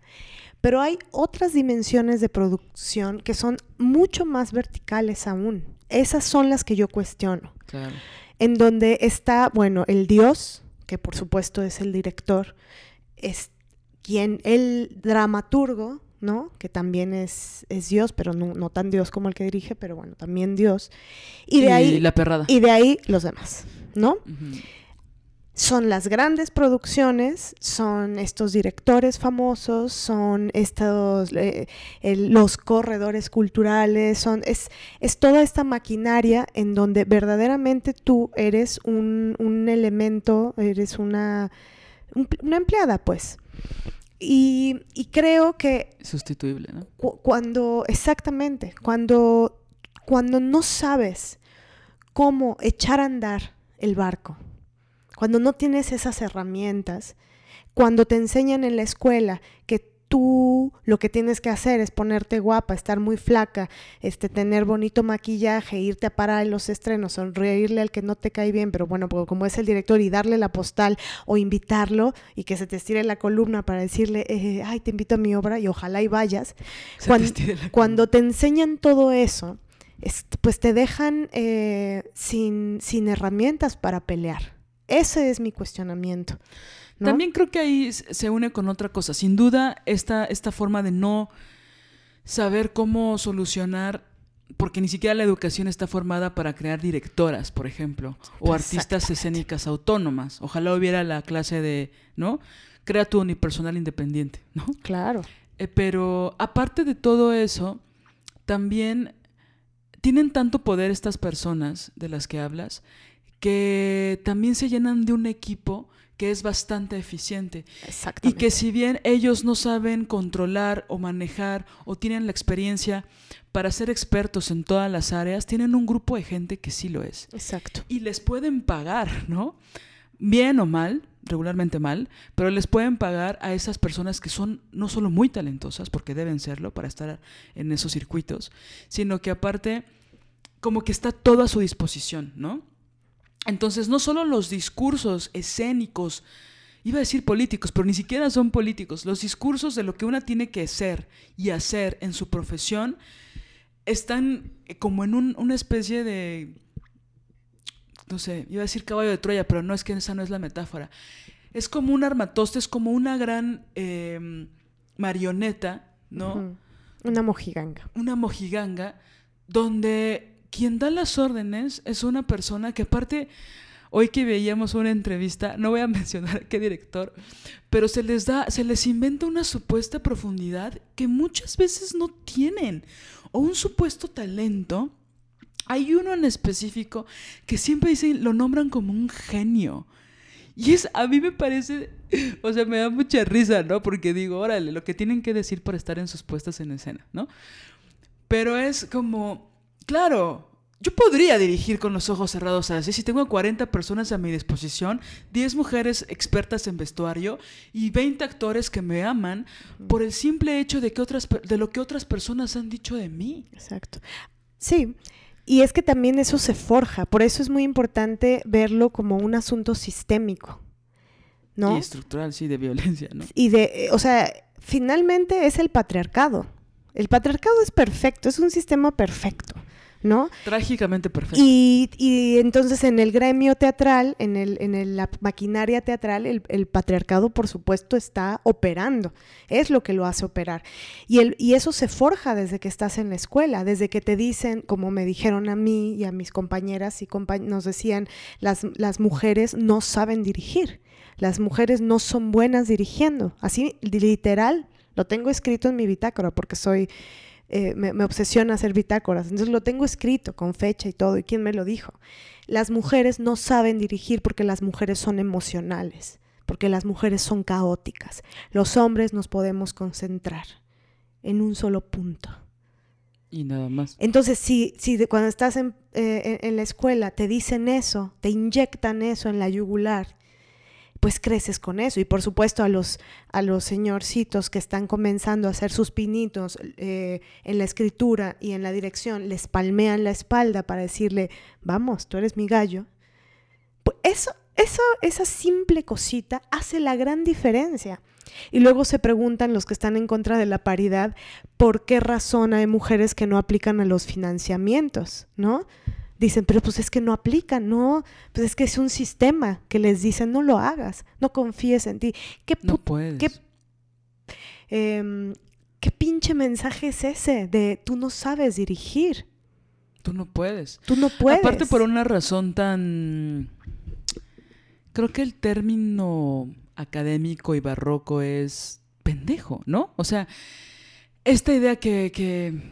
Pero hay otras dimensiones de producción que son mucho más verticales aún. Esas son las que yo cuestiono Claro. en donde está, bueno, el Dios, que por supuesto es el director, es quien, el dramaturgo, ¿no? Que también es, es Dios, pero no, no tan Dios como el que dirige, pero bueno, también Dios. Y de ahí, la perrada. y de ahí los demás, ¿no? Son las grandes producciones, son estos directores famosos, son estos eh, el- los corredores culturales, son es, es toda esta maquinaria en donde verdaderamente tú eres un, un elemento, eres una, un- una empleada, pues. Y, y creo que Sustituible, ¿no? cu- cuando, exactamente, cuando, cuando no sabes cómo echar a andar el barco, cuando no tienes esas herramientas, cuando te enseñan en la escuela que tú lo que tienes que hacer es ponerte guapa, estar muy flaca, este, tener bonito maquillaje, irte a parar en los estrenos, sonreírle al que no te cae bien, pero bueno, pues como es el director y darle la postal o invitarlo y que se te estire la columna para decirle, eh, ay, te invito a mi obra y ojalá y vayas. Te Cuando te enseñan todo eso, es- pues te dejan eh, sin, sin herramientas para pelear. Ese es mi cuestionamiento. ¿no? También creo que ahí se une con otra cosa. Sin duda, esta, esta forma de no saber cómo solucionar, porque ni siquiera la educación está formada para crear directoras, por ejemplo, o artistas escénicas autónomas. Ojalá hubiera la clase de, ¿no? Crea tu unipersonal independiente, ¿no? Claro. Eh, pero aparte de todo eso, también tienen tanto poder estas personas de las que hablas que también se llenan de un equipo que es bastante eficiente y que si bien ellos no saben controlar o manejar o tienen la experiencia para ser expertos en todas las áreas, tienen un grupo de gente que sí lo es Exacto. y les pueden pagar, ¿no? Bien o mal, regularmente mal, pero les pueden pagar a esas personas que son no solo muy talentosas, porque deben serlo para estar en esos circuitos, sino que aparte como que está todo a su disposición, ¿no? Entonces, no solo los discursos escénicos, iba a decir políticos, pero ni siquiera son políticos, los discursos de lo que una tiene que ser y hacer en su profesión están eh, como en un- una especie de, no sé, iba a decir caballo de Troya, pero no es que esa no es la metáfora. Es como un armatoste, es como una gran eh, marioneta, ¿no? Una mojiganga. una mojiganga donde quien da las órdenes es una persona que aparte, hoy que veíamos una entrevista, no voy a mencionar qué director, pero se les da, se les inventa una supuesta profundidad que muchas veces no tienen, o un supuesto talento. Hay uno en específico que siempre dicen, lo nombran como un genio. Y es, a mí me parece, o sea, me da mucha risa, ¿no? Porque digo, órale, lo que tienen que decir para estar en sus puestas en escena, ¿no? Pero es como, claro, yo podría dirigir con los ojos cerrados así. Si tengo 40 personas a mi disposición, 10 mujeres expertas en vestuario y 20 actores que me aman por el simple hecho de, que otras, de lo que otras personas han dicho de mí. Exacto. Sí. Y es que también eso se forja. Por eso es muy importante verlo como un asunto sistémico. ¿No? Y estructural, sí, de violencia, ¿no? Y de, eh, o sea, finalmente es el patriarcado. El patriarcado es perfecto, es un sistema perfecto, ¿no? Trágicamente perfecto. Y, y entonces en el gremio teatral, en, el, en el- la maquinaria teatral, el, el patriarcado, por supuesto, está operando. Es lo que lo hace operar. Y, el, y eso se forja desde que estás en la escuela, desde que te dicen, como me dijeron a mí y a mis compañeras y compa- nos decían, las, las mujeres no saben dirigir. Las mujeres no son buenas dirigiendo. Así, literal, lo tengo escrito en mi bitácora porque soy eh, me, me obsesiona hacer bitácoras. Entonces lo tengo escrito con fecha y todo. ¿Y quién me lo dijo? Las mujeres no saben dirigir porque las mujeres son emocionales, porque las mujeres son caóticas. Los hombres nos podemos concentrar en un solo punto. Y nada más. Entonces, si, si de- cuando estás en, eh, en- en la escuela te dicen eso, te inyectan eso en la yugular, pues creces con eso. Y por supuesto a los, a los señorcitos que están comenzando a hacer sus pinitos eh, en la escritura y en la dirección, les palmean la espalda para decirle, vamos, tú eres mi gallo. Pues eso, eso, esa simple cosita hace la gran diferencia. Y luego se preguntan los que están en contra de la paridad, ¿por qué razón hay mujeres que no aplican a los financiamientos? ¿No? Dicen, pero pues es que no aplican, no, pues es que es un sistema que les dicen, no lo hagas, no confíes en ti. ¿Qué, No puedes. qué, em, ¿Qué pinche mensaje es ese de tú no sabes dirigir? Tú no puedes. Tú no puedes. Aparte por una razón tan creo que el término académico y barroco es pendejo, ¿no? O sea, esta idea que, que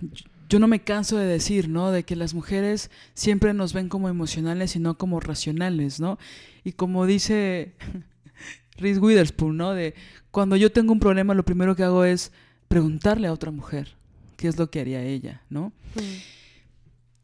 yo no me canso de decir, ¿no? De que las mujeres siempre nos ven como emocionales y no como racionales, ¿no? Y como dice Reese Witherspoon, ¿no? De cuando yo tengo un problema, lo primero que hago es preguntarle a otra mujer qué es lo que haría ella, ¿no? Mm.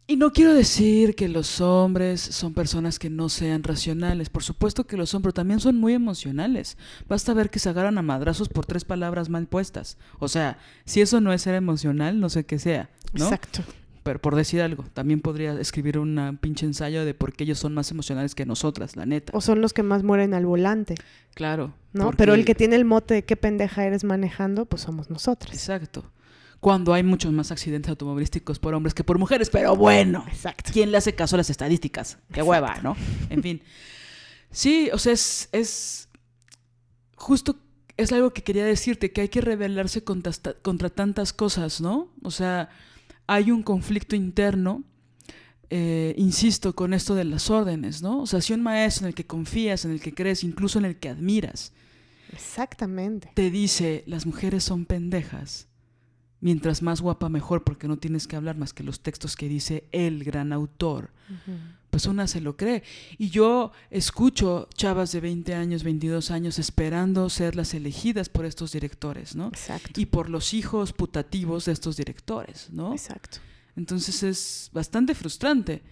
Y no quiero decir que los hombres son personas que no sean racionales. Por supuesto que lo son, pero también son muy emocionales. Basta ver que se agarran a madrazos por tres palabras mal puestas. O sea, si eso no es ser emocional, no sé qué sea, ¿no? Exacto. Pero por decir algo, también podría escribir un pinche ensayo de por qué ellos son más emocionales que nosotras, la neta. O son los que más mueren al volante. Claro. ¿No? Pero el que tiene el mote de qué pendeja eres manejando, pues somos nosotras. Exacto cuando hay muchos más accidentes automovilísticos por hombres que por mujeres, pero bueno, Exacto. ¿quién le hace caso a las estadísticas? Qué hueva, ¿no? En fin. Sí, o sea, es, es justo, es algo que quería decirte, que hay que rebelarse contra, contra tantas cosas, ¿no? O sea, hay un conflicto interno, eh, insisto, con esto de las órdenes, ¿no? O sea, si un maestro en el que confías, en el que crees, incluso en el que admiras, Exactamente. Te dice, las mujeres son pendejas mientras más guapa mejor, porque no tienes que hablar más que los textos que dice el gran autor. Una se lo cree. Y yo escucho chavas de 20 años, 22 años esperando ser las elegidas por estos directores, ¿no? Exacto. Y por los hijos putativos de estos directores, ¿no? Exacto. Entonces es bastante frustrante.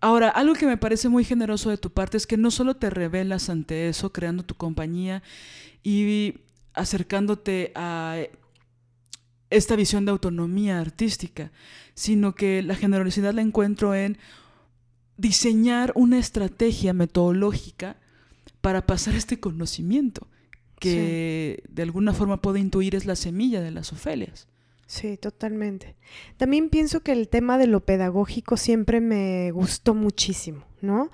Ahora, algo que me parece muy generoso de tu parte es que no solo te revelas ante eso, creando tu compañía y acercándote a esta visión de autonomía artística, sino que la generosidad la encuentro en diseñar una estrategia metodológica para pasar este conocimiento, que de alguna forma puedo intuir es la semilla de las Ofelias. Sí, totalmente. También pienso que el tema de lo pedagógico siempre me gustó muchísimo, ¿no?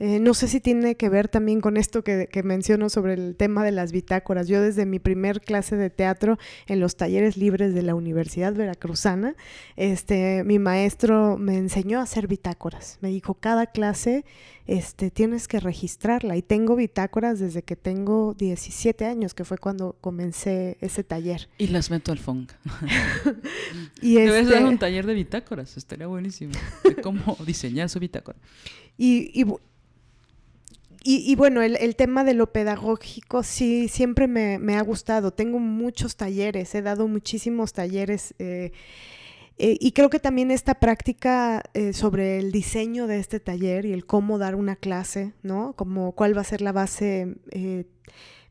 Eh, no sé si tiene que ver también con esto que, menciono sobre el tema de las bitácoras. Yo desde mi primer clase de teatro en los talleres libres de la Universidad Veracruzana, este, mi maestro me enseñó a hacer bitácoras. Me dijo, cada clase este, tienes que registrarla. Y tengo bitácoras desde que tengo 17 años, que fue cuando comencé ese taller. Y las meto al FONG. y Debes este... un taller de bitácoras, estaría buenísimo. De cómo diseñar su bitácora. Y, y, y, bueno, el, tema de lo pedagógico sí siempre me, ha gustado. Tengo muchos talleres, he dado muchísimos talleres. Eh, eh, y creo que también esta práctica eh, sobre el diseño de este taller y el cómo dar una clase, ¿no? Como cuál va a ser la base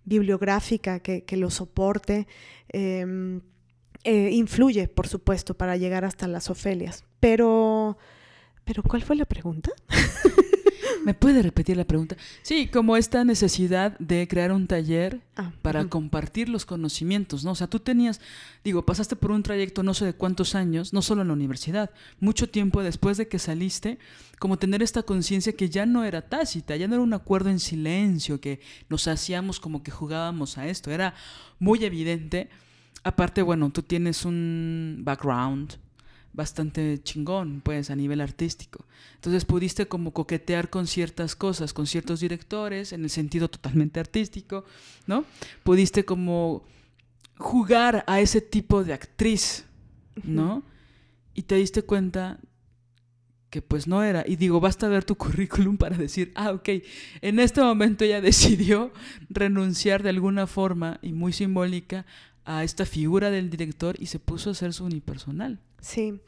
bibliográfica que, que, lo soporte, em, influye, por supuesto, para llegar hasta las Ofelias. Pero, pero ¿cuál fue la pregunta? ¿Me puede repetir la pregunta? Sí, como esta necesidad de crear un taller ah, para compartir los conocimientos, ¿no? O sea, tú tenías, digo, pasaste por un trayecto no sé de cuántos años, no solo en la universidad, mucho tiempo después de que saliste, como tener esta conciencia que ya no era tácita, ya no era un acuerdo en silencio, que nos hacíamos como que jugábamos a esto, era muy evidente. Aparte, bueno, tú tienes un background bastante chingón, pues, a nivel artístico. Entonces pudiste como coquetear con ciertas cosas, con ciertos directores, en el sentido totalmente artístico, ¿no? Pudiste como jugar a ese tipo de actriz, ¿no? Y te diste cuenta que pues no era. Y digo, basta ver tu currículum para decir, ah, ok, en este momento ella decidió renunciar de alguna forma y muy simbólica a esta figura del director y se puso a hacer su unipersonal. Sí,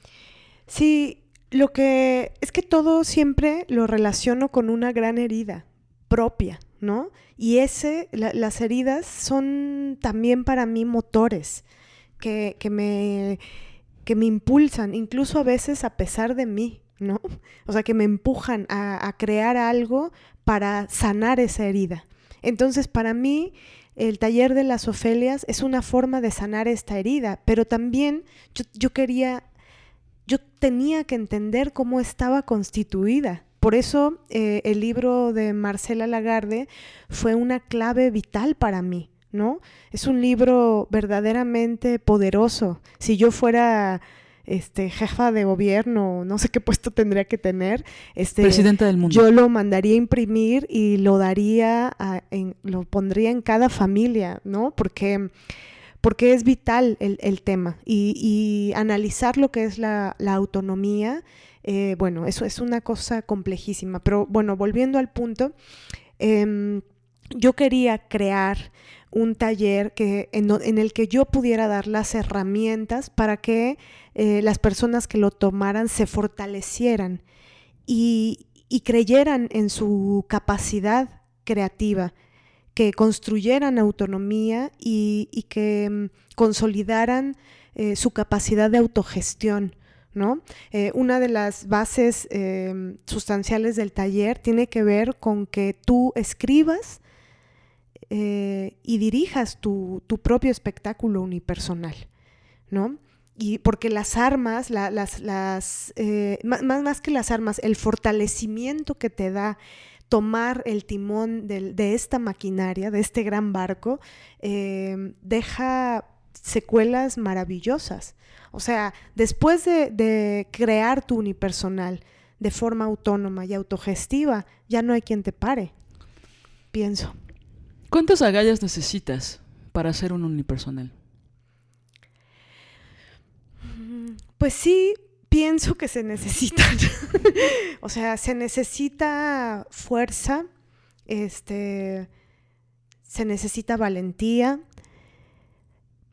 sí, lo que es que todo siempre lo relaciono con una gran herida propia, ¿no? Y ese, las heridas son también para mí motores que, que, me, que me impulsan, incluso a veces a pesar de mí, ¿no? O sea, que me empujan a, a crear algo para sanar esa herida. Entonces, para mí, el taller de las Ofelias es una forma de sanar esta herida, pero también yo, quería, yo tenía que entender cómo estaba constituida. Por eso eh, el libro de Marcela Lagarde fue una clave vital para mí, ¿no? Es un libro verdaderamente poderoso. Si yo fuera este, jefa de gobierno, no sé qué puesto tendría que tener, este, Presidenta del mundo. yo lo mandaría a imprimir y lo daría, a- en- lo pondría en cada familia, ¿no? Porque, porque es vital el, el tema y, y analizar lo que es la, la autonomía, eh, bueno, eso es una cosa complejísima, pero bueno, volviendo al punto, em, yo quería crear un taller que, en, en el que yo pudiera dar las herramientas para que eh, las personas que lo tomaran se fortalecieran y, creyeran en su capacidad creativa, que construyeran autonomía y, que mm, consolidaran eh, su capacidad de autogestión. ¿no? Eh, una de las bases eh, sustanciales del taller tiene que ver con que tú escribas y dirijas tu, tu propio espectáculo unipersonal, ¿no? Y porque las armas, la- las, las, eh, más, más que las armas, el fortalecimiento que te da tomar el timón de esta maquinaria, de este gran barco, eh, deja secuelas maravillosas. O sea, después de, de crear tu unipersonal de forma autónoma y autogestiva, ya no hay quien te pare, pienso. ¿Cuántas agallas necesitas para ser un unipersonal? Pues sí, pienso que se necesitan. o sea, se necesita fuerza, este, se necesita valentía,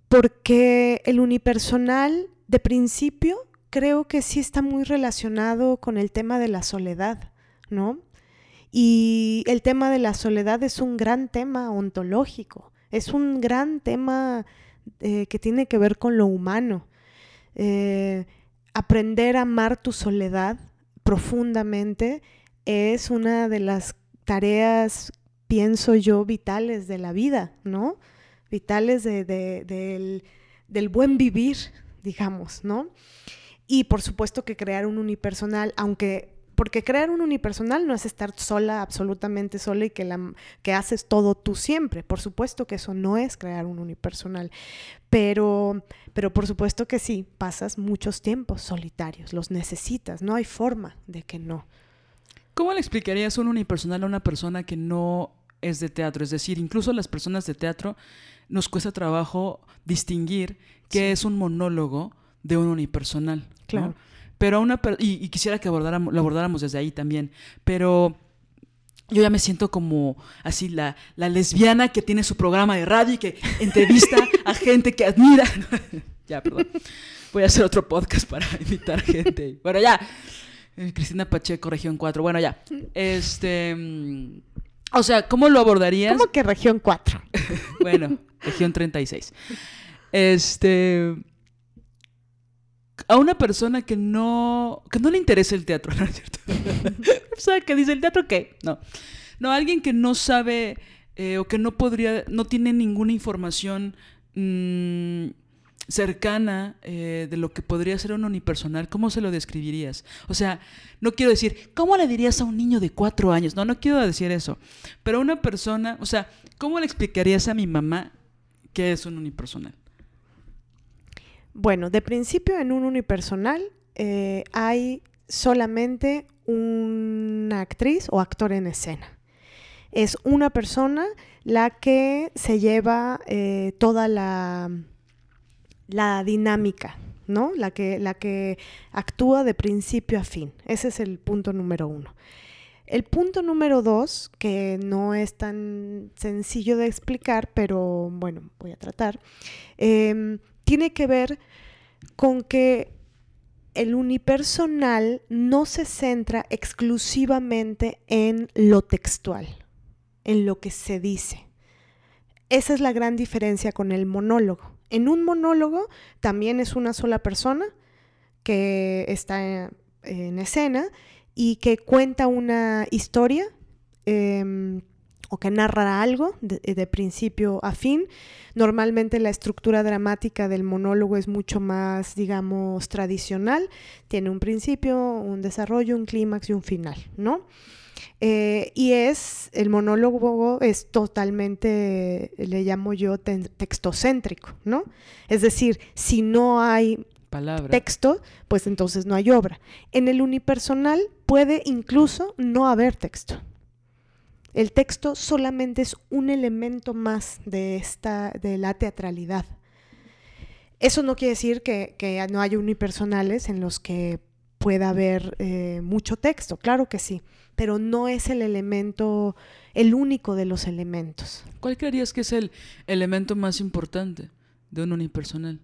porque el unipersonal, de principio, creo que sí está muy relacionado con el tema de la soledad, ¿no? Y el tema de la soledad es un gran tema ontológico, es un gran tema eh, que tiene que ver con lo humano. Eh, aprender a amar tu soledad profundamente es una de las tareas, pienso yo, vitales de la vida, ¿no? Vitales de, de, del, del buen vivir, digamos, ¿no? Y por supuesto que crear un unipersonal, aunque porque crear un unipersonal no es estar sola, absolutamente sola y que, la, que haces todo tú siempre. Por supuesto que eso no es crear un unipersonal. Pero, pero por supuesto que sí, pasas muchos tiempos solitarios, los necesitas, no hay forma de que no. ¿Cómo le explicarías un unipersonal a una persona que no es de teatro? Es decir, incluso las personas de teatro nos cuesta trabajo distinguir qué Sí. es un monólogo de un unipersonal. ¿no? Pero a una y, y quisiera que abordáramos, lo abordáramos desde ahí también. Pero yo ya me siento como así la, la lesbiana que tiene su programa de radio y que entrevista a gente que admira. ya, perdón. Voy a hacer otro podcast para invitar gente. Bueno, ya. Eh, Cristina Pacheco, región 4. Bueno, ya. Este. mm, O sea, ¿cómo lo abordarías? ¿Cómo que región 4? Bueno, región 36. Este. A una persona que no. que no le interesa el teatro, ¿no es cierto? Una persona que dice, ¿el teatro qué? No. No, alguien que no sabe eh, o que no podría. no tiene ninguna información mm, cercana eh, de lo que podría ser un unipersonal, ¿cómo se lo describirías? O sea, no quiero decir, ¿cómo le dirías a un niño de cuatro años? No, no quiero decir eso. Pero a una persona, o sea, ¿cómo le explicarías a mi mamá qué es un unipersonal? Bueno, de principio en un unipersonal eh, hay solamente una actriz o actor en escena. Es una persona la que se lleva eh, toda la, la dinámica, ¿no? La que, la que actúa de principio a fin. Ese es el punto número uno. El punto número dos, que no es tan sencillo de explicar, pero bueno, voy a tratar, em, tiene que ver con que el unipersonal no se centra exclusivamente en lo textual, en lo que se dice. Esa es la gran diferencia con el monólogo. En un monólogo también es una sola persona que está en escena y que cuenta una historia eh, o que narra algo de, de, principio a fin. Normalmente la estructura dramática del monólogo es mucho más, digamos, tradicional. Tiene un principio, un desarrollo, un clímax y un final, ¿no? Eh, y es, el monólogo es totalmente, le llamo yo, te textocéntrico, ¿no? Es decir, si no hay Palabra. texto, pues entonces no hay obra. En el unipersonal puede incluso no haber texto. El texto solamente es un elemento más de esta, de la teatralidad. Eso no quiere decir que, que no haya unipersonales en los que pueda haber eh, mucho texto, claro que sí, pero no es el elemento, el único de los elementos. ¿Cuál creerías que es el elemento más importante de un unipersonal?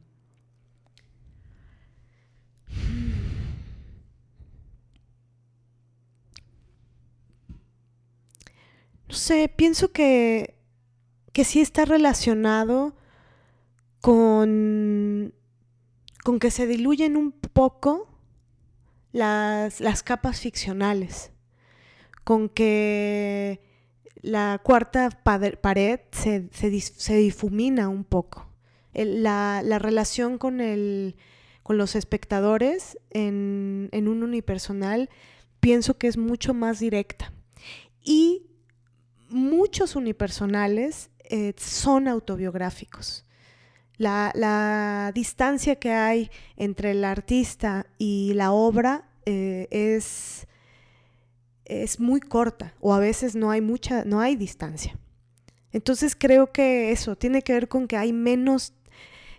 No sé, pienso que, que sí está relacionado con, con que se diluyen un poco las, las capas ficcionales, con que la cuarta pared se, se, se difumina un poco. La, la, relación con, el, con los espectadores en, en, un unipersonal pienso que es mucho más directa. Y muchos unipersonales eh, son autobiográficos. La, la, distancia que hay entre el artista y la obra eh, es, es muy corta o a veces no hay mucha, no hay distancia. Entonces creo que eso tiene que ver con que hay menos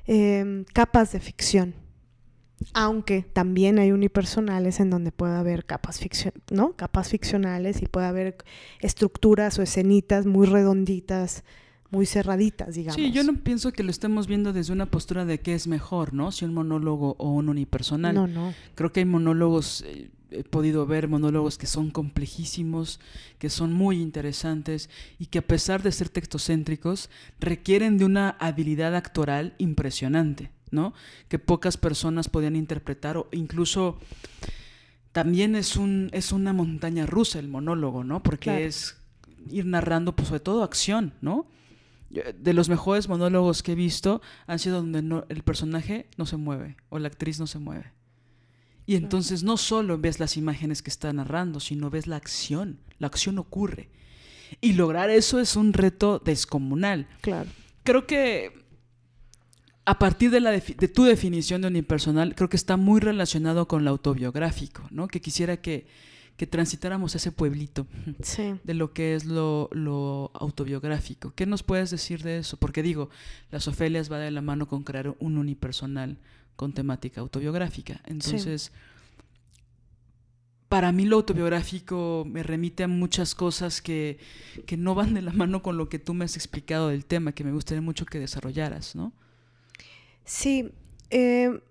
eh, capas de ficción aunque también hay unipersonales en donde puede haber capas, ¿no? capas ficcionales y puede haber estructuras o escenitas muy redonditas, muy cerraditas, digamos. Sí, yo no pienso que lo estemos viendo desde una postura de qué es mejor, ¿no? Si un monólogo o un unipersonal. No, no. Creo que hay monólogos, eh, he podido ver monólogos que son complejísimos, que son muy interesantes y que a pesar de ser textocéntricos, requieren de una habilidad actoral impresionante. ¿No? Que pocas personas podían interpretar o incluso también es un es una montaña rusa el monólogo, ¿no? Porque claro. es ir narrando pues sobre todo acción, ¿no? De los mejores monólogos que he visto han sido donde no, el personaje no se mueve o la actriz no se mueve. Y entonces no solo ves las imágenes que está narrando, sino ves la acción. La acción ocurre. Y lograr eso es un reto descomunal. Claro. Creo que a partir de, la de, de, tu definición de unipersonal, creo que está muy relacionado con lo autobiográfico, ¿no? Que quisiera que, que transitáramos ese pueblito sí. de lo que es lo, lo, autobiográfico. ¿Qué nos puedes decir de eso? Porque digo, las Ofelias va de la mano con crear un unipersonal con temática autobiográfica. Entonces, sí. para mí lo autobiográfico me remite a muchas cosas que, que no van de la mano con lo que tú me has explicado del tema, que me gustaría mucho que desarrollaras, ¿no? Sí. Eh,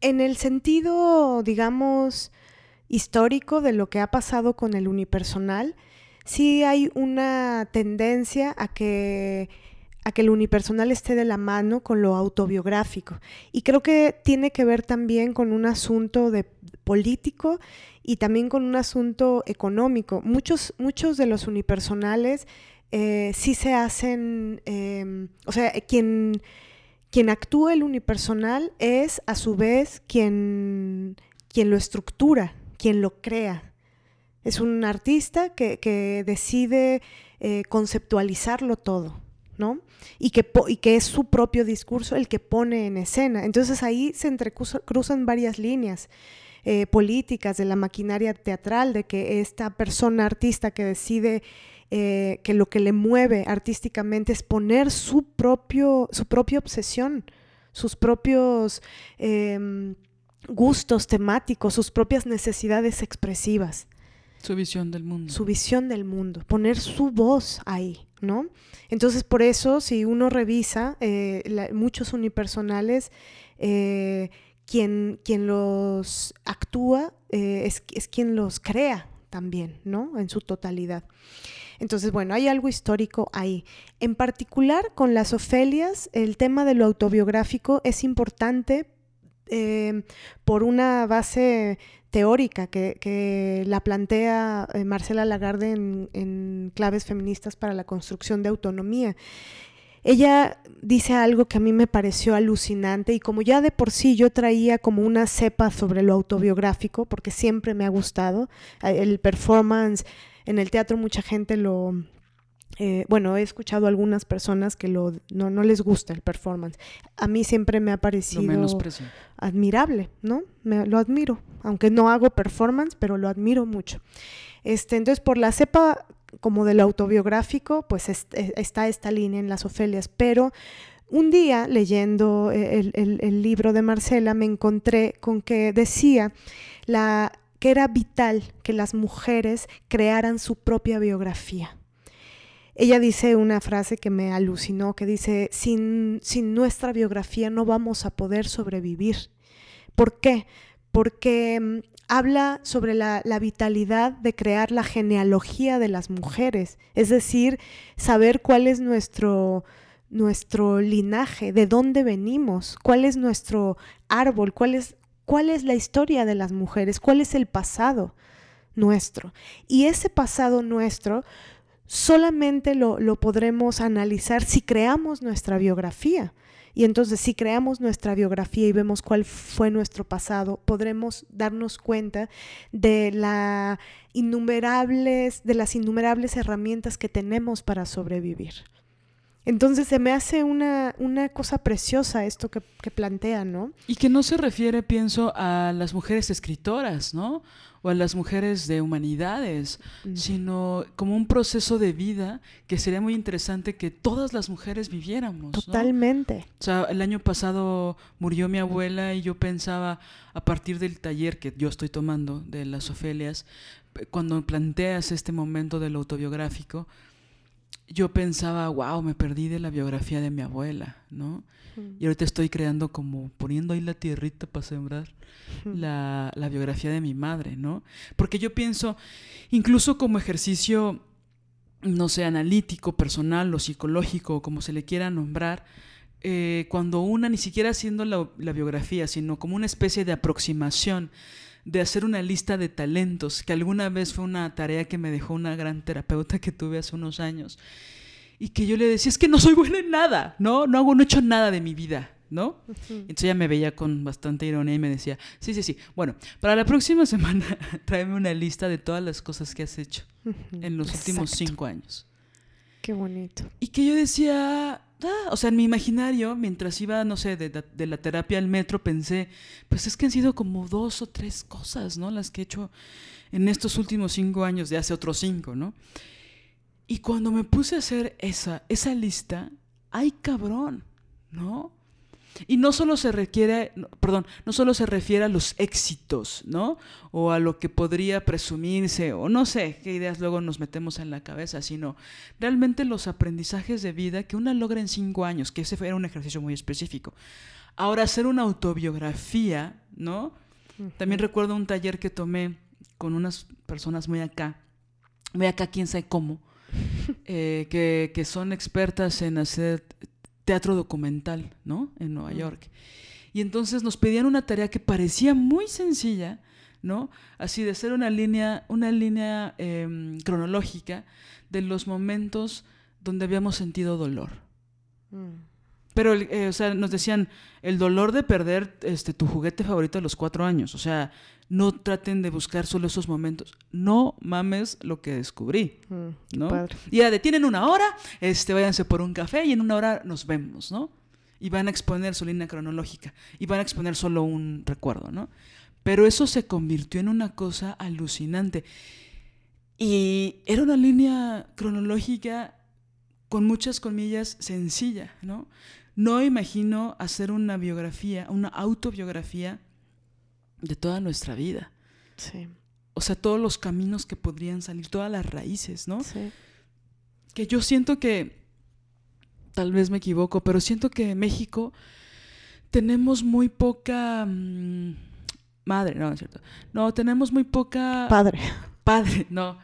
en el sentido, digamos, histórico de lo que ha pasado con el unipersonal, sí hay una tendencia a que a que el unipersonal esté de la mano con lo autobiográfico. Y creo que tiene que ver también con un asunto de político y también con un asunto económico. Muchos, muchos de los unipersonales eh, sí se hacen, eh, o sea, quien, quien actúa el unipersonal es a su vez quien, quien lo estructura, quien lo crea. Es un artista que, que decide eh, conceptualizarlo todo, ¿no? Y que, y que es su propio discurso el que pone en escena. Entonces ahí se entrecruzan varias líneas. Eh, políticas de la maquinaria teatral, de que esta persona artista que decide eh, que lo que le mueve artísticamente es poner su, propio, su propia obsesión, sus propios eh, gustos temáticos, sus propias necesidades expresivas. Su visión del mundo. Su visión del mundo, poner su voz ahí, ¿no? Entonces, por eso, si uno revisa eh, la, muchos unipersonales, eh, quien, quien, los actúa eh, es, es, quien los crea también, ¿no? En su totalidad. Entonces, bueno, hay algo histórico ahí. En particular, con las Ofelias, el tema de lo autobiográfico es importante eh, por una base teórica que, la plantea eh, Marcela Lagarde en, en, Claves Feministas para la Construcción de Autonomía. Ella dice algo que a mí me pareció alucinante y como ya de por sí yo traía como una cepa sobre lo autobiográfico, porque siempre me ha gustado, el performance en el teatro mucha gente lo, eh, bueno, he escuchado a algunas personas que lo, no, no, les gusta el performance. A mí siempre me ha parecido admirable, ¿no? Me, lo admiro, aunque no hago performance, pero lo admiro mucho. Este, entonces, por la cepa como del autobiográfico, pues e, está esta línea en las Ofelias, pero un día leyendo el, el, libro de Marcela me encontré con que decía la, que era vital que las mujeres crearan su propia biografía. Ella dice una frase que me alucinó, que dice, sin, sin nuestra biografía no vamos a poder sobrevivir. ¿Por qué? Porque mm, habla sobre la, la, vitalidad de crear la genealogía de las mujeres, es decir, saber cuál es nuestro, nuestro linaje, de dónde venimos, cuál es nuestro árbol, cuál es, cuál es la historia de las mujeres, cuál es el pasado nuestro. Y ese pasado nuestro solamente lo, podremos analizar si creamos nuestra biografía. Y entonces si creamos nuestra biografía y vemos cuál fue nuestro pasado, podremos darnos cuenta de, la innumerables, de las innumerables herramientas que tenemos para sobrevivir. Entonces se me hace una, una cosa preciosa esto que, que plantean, ¿no? Y que no se refiere, pienso, a las mujeres escritoras, ¿no? o a las mujeres de humanidades, mm. sino como un proceso de vida que sería muy interesante que todas las mujeres viviéramos. Totalmente. O sea, el año pasado murió mi abuela y yo pensaba, a partir del taller que yo estoy tomando de las Ofelias, cuando planteas este momento del autobiográfico, yo pensaba, wow, me perdí de la biografía de mi abuela, ¿no? Y ahorita estoy creando como poniendo ahí la tierrita para sembrar la, la, biografía de mi madre, ¿no? Porque yo pienso, incluso como ejercicio, no sé, analítico, personal o psicológico, como se le quiera nombrar, eh, cuando una, ni siquiera haciendo la, la biografía, sino como una especie de aproximación, de hacer una lista de talentos, que alguna vez fue una tarea que me dejó una gran terapeuta que tuve hace unos años, y que yo le decía, es que no soy buena en nada, ¿no? No hago, no he hecho nada de mi vida, ¿no? Entonces ella me veía con bastante ironía y me decía, sí, sí, sí, bueno, para la próxima semana tráeme una lista de todas las cosas que has hecho en los últimos cinco años. Qué bonito. Y que yo decía, o sea, en mi imaginario, mientras iba, no sé, de, de, la terapia al metro, pensé, pues es que han sido como dos o tres cosas, ¿no? Las que he hecho en estos últimos cinco años, de hace otros cinco, ¿no? Y cuando me puse a hacer esa, esa lista, ay cabrón, ¿no? Y no solo se requiere, perdón, no solo se refiere a los éxitos, ¿no? O a lo que podría presumirse, o no sé qué ideas luego nos metemos en la cabeza, sino realmente los aprendizajes de vida que una logra en cinco años, que ese era un ejercicio muy específico. Ahora, hacer una autobiografía, ¿no? También recuerdo un taller que tomé con unas personas muy acá, muy acá, quién sabe cómo, eh, que, que, son expertas en hacer teatro documental, ¿no? En Nueva York. Y entonces nos pedían una tarea que parecía muy sencilla, ¿no? Así de hacer una línea, una línea em, cronológica de los momentos donde habíamos sentido dolor. Mm. Pero, eh, o sea, nos decían, el dolor de perder este, tu juguete favorito a los cuatro años. O sea, no traten de buscar solo esos momentos. No mames lo que descubrí, mm, ¿no? Y era de, tienen una hora, este, váyanse por un café y en una hora nos vemos, ¿no? Y van a exponer su línea cronológica. Y van a exponer solo un recuerdo, ¿no? Pero eso se convirtió en una cosa alucinante. Y era una línea cronológica con muchas comillas sencilla, ¿no? No imagino hacer una biografía, una autobiografía de toda nuestra vida. Sí. O sea, todos los caminos que podrían salir, todas las raíces, ¿no? Sí. Que yo siento que, tal vez me equivoco, pero siento que en México tenemos muy poca... Mm, madre, no, es cierto. No, tenemos muy poca... Padre. Padre, no.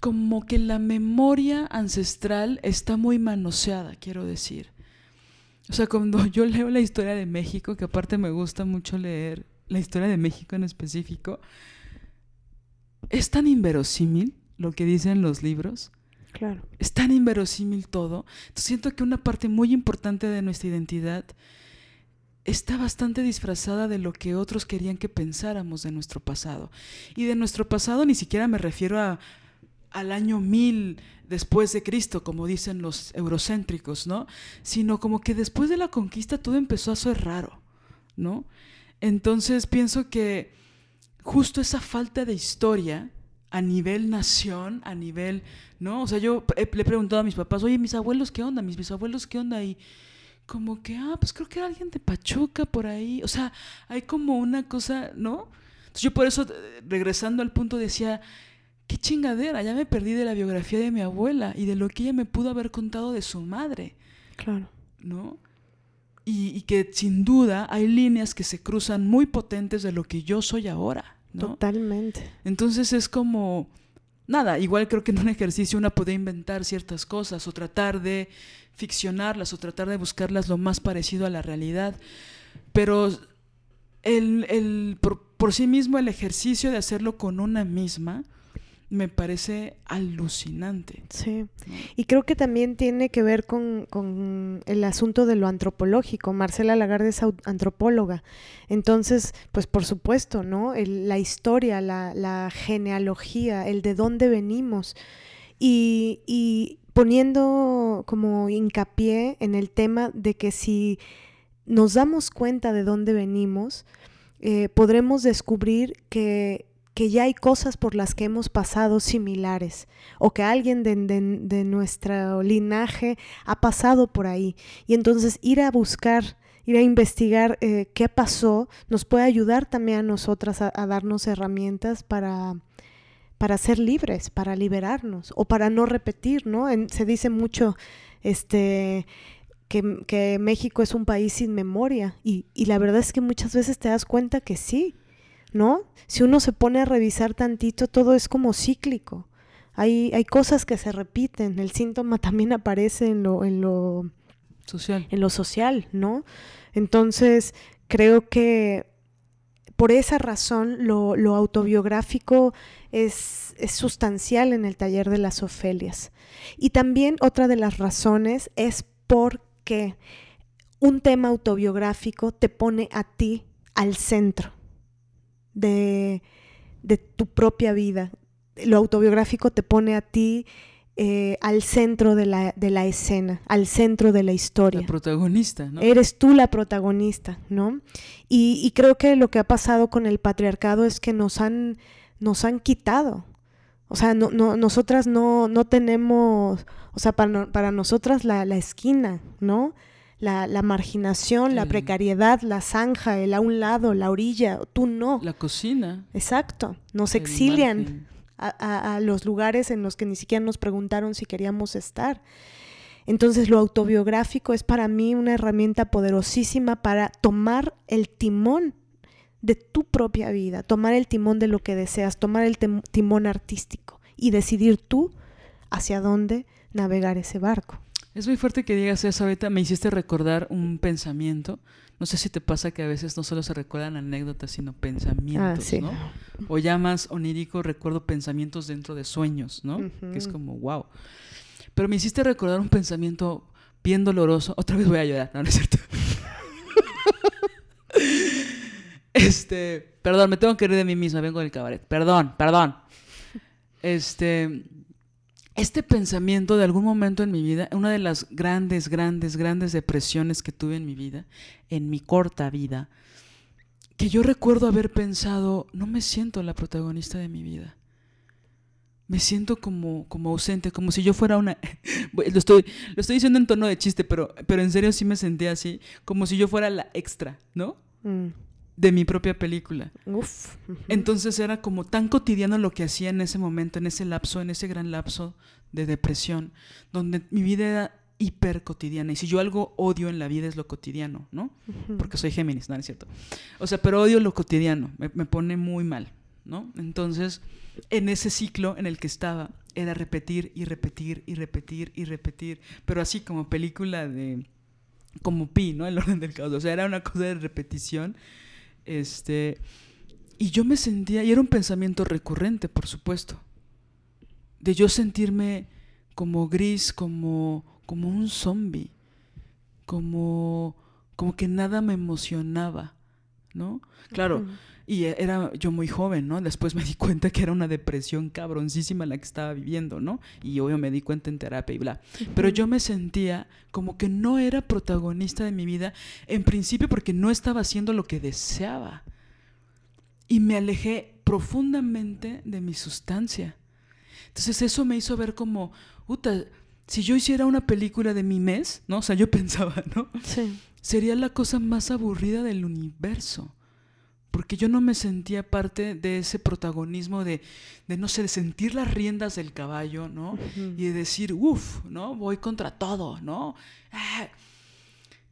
Como que la memoria ancestral está muy manoseada, quiero decir. O sea, cuando yo leo la historia de México, que aparte me gusta mucho leer la historia de México en específico, es tan inverosímil lo que dicen los libros. Claro. Es tan inverosímil todo. Entonces siento que una parte muy importante de nuestra identidad está bastante disfrazada de lo que otros querían que pensáramos de nuestro pasado. Y de nuestro pasado ni siquiera me refiero a al año mil después de Cristo, como dicen los eurocéntricos, ¿no? Sino como que después de la conquista todo empezó a ser raro, ¿no? Entonces pienso que justo esa falta de historia a nivel nación, a nivel, ¿no? O sea, yo le he preguntado a mis papás, oye, mis abuelos, ¿qué onda? Mis bisabuelos, ¿qué onda? Y como que, ah, pues creo que era alguien de Pachuca por ahí. O sea, hay como una cosa, ¿no? Entonces yo por eso, eh, regresando al punto, decía, qué chingadera, ya me perdí de la biografía de mi abuela y de lo que ella me pudo haber contado de su madre. Claro. ¿No? Y, y que sin duda hay líneas que se cruzan muy potentes de lo que yo soy ahora. Totalmente. Entonces es como, nada, igual creo que en un ejercicio una puede inventar ciertas cosas o tratar de ficcionarlas o tratar de buscarlas lo más parecido a la realidad, pero el, el por, por sí mismo el ejercicio de hacerlo con una misma, me parece alucinante. Sí, y creo que también tiene que ver con, el asunto de lo antropológico. Marcela Lagarde es antropóloga, entonces, pues por supuesto, ¿no? la historia, la, genealogía, el de dónde venimos y, y poniendo como hincapié en el tema de que si nos damos cuenta de dónde venimos, eh, podremos descubrir que que ya hay cosas por las que hemos pasado similares o que alguien de, nuestro linaje ha pasado por ahí. Y entonces ir a buscar, ir a investigar eh, qué pasó, nos puede ayudar también a nosotras a, darnos herramientas para, para ser libres, para liberarnos o para no repetir, ¿no? se dice mucho este, que, México es un país sin memoria y, y la verdad es que muchas veces te das cuenta que sí ¿no? Si uno se pone a revisar tantito, todo es como cíclico. Hay, hay cosas que se repiten. El síntoma también aparece en lo, en lo social. En lo social, ¿no? Entonces, creo que por esa razón lo, lo autobiográfico es, es, sustancial en el taller de las Ofelias. Y también otra de las razones es porque un tema autobiográfico te pone a ti al centro de, tu propia vida. Lo autobiográfico te pone a ti eh, al centro de la, de la, escena, al centro de la historia. La protagonista, ¿no? Eres tú la protagonista, ¿no? Y, creo que lo que ha pasado con el patriarcado es que nos han, nos han quitado. O sea, no, no, nosotras no, no tenemos, o sea, para, para nosotras la, la esquina, ¿no? La, marginación, la precariedad, la zanja, el a un lado, la orilla, tú no. La cocina. Exacto, nos exilian a, los lugares en los que ni siquiera nos preguntaron si queríamos estar. Entonces lo autobiográfico es para mí una herramienta poderosísima para tomar el timón de tu propia vida, tomar el timón de lo que deseas, tomar el timón artístico y decidir tú hacia dónde navegar ese barco. Es muy fuerte que digas eso ahorita. Me hiciste recordar un pensamiento. No sé si te pasa que a veces no solo se recuerdan anécdotas, sino pensamientos, ah, ¿no? O ya más onírico, recuerdo pensamientos dentro de sueños, ¿no? Que es como, wow. Pero me hiciste recordar un pensamiento bien doloroso. Otra vez voy a llorar, no, no es cierto. este, perdón, me tengo que reír de mí misma, vengo del cabaret. Perdón, perdón. Este, este pensamiento de algún momento en mi vida, una de las grandes, grandes, grandes depresiones que tuve en mi vida, en mi corta vida, que yo recuerdo haber pensado, no me siento la protagonista de mi vida. Me siento como, como ausente, como si yo fuera una... lo, estoy, lo estoy diciendo en tono de chiste, pero, pero en serio sí me sentía así, como si yo fuera la extra, ¿no? Mm de mi propia película. Uf. Entonces era como tan cotidiano lo que hacía en ese momento, en ese lapso, en ese gran lapso de depresión, donde mi vida era hiper cotidiana. Y si yo algo odio en la vida es lo cotidiano, ¿no? Porque soy Géminis, no, es cierto. O sea, pero odio lo cotidiano, me, me, pone muy mal, ¿no? Entonces, en ese ciclo en el que estaba, era repetir y repetir y repetir y repetir, pero así como película de... como Pi, ¿no? El orden del caos. O sea, era una cosa de repetición este, y yo me sentía, y era un pensamiento recurrente, por supuesto, de yo sentirme como gris, como, como un zombie, como, como que nada me emocionaba, ¿no? Claro, Y era yo muy joven, ¿no? Después me di cuenta que era una depresión cabroncísima la que estaba viviendo, ¿no? Y obvio me di cuenta en terapia y bla. Pero yo me sentía como que no era protagonista de mi vida, en principio porque no estaba haciendo lo que deseaba. Y me alejé profundamente de mi sustancia. Entonces eso me hizo ver como, puta, si yo hiciera una película de mi mes, ¿no? O sea, yo pensaba, ¿no? Sí. Sería la cosa más aburrida del universo porque yo no me sentía parte de ese protagonismo de, de no sé, de sentir las riendas del caballo, ¿no? Y de decir, uff, ¿no? Voy contra todo, ¿no? Ah.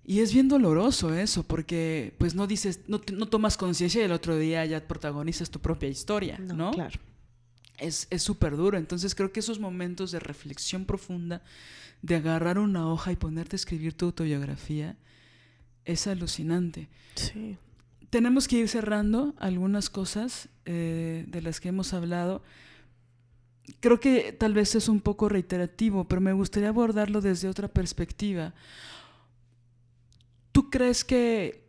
Y es bien doloroso eso, porque pues no dices, no, no tomas conciencia y el otro día ya protagonizas tu propia historia, ¿no? Claro. Es súper duro. Entonces creo que esos momentos de reflexión profunda, de agarrar una hoja y ponerte a escribir tu autobiografía, es alucinante. Sí tenemos que ir cerrando algunas cosas eh, de las que hemos hablado. Creo que tal vez es un poco reiterativo, pero me gustaría abordarlo desde otra perspectiva. ¿Tú crees que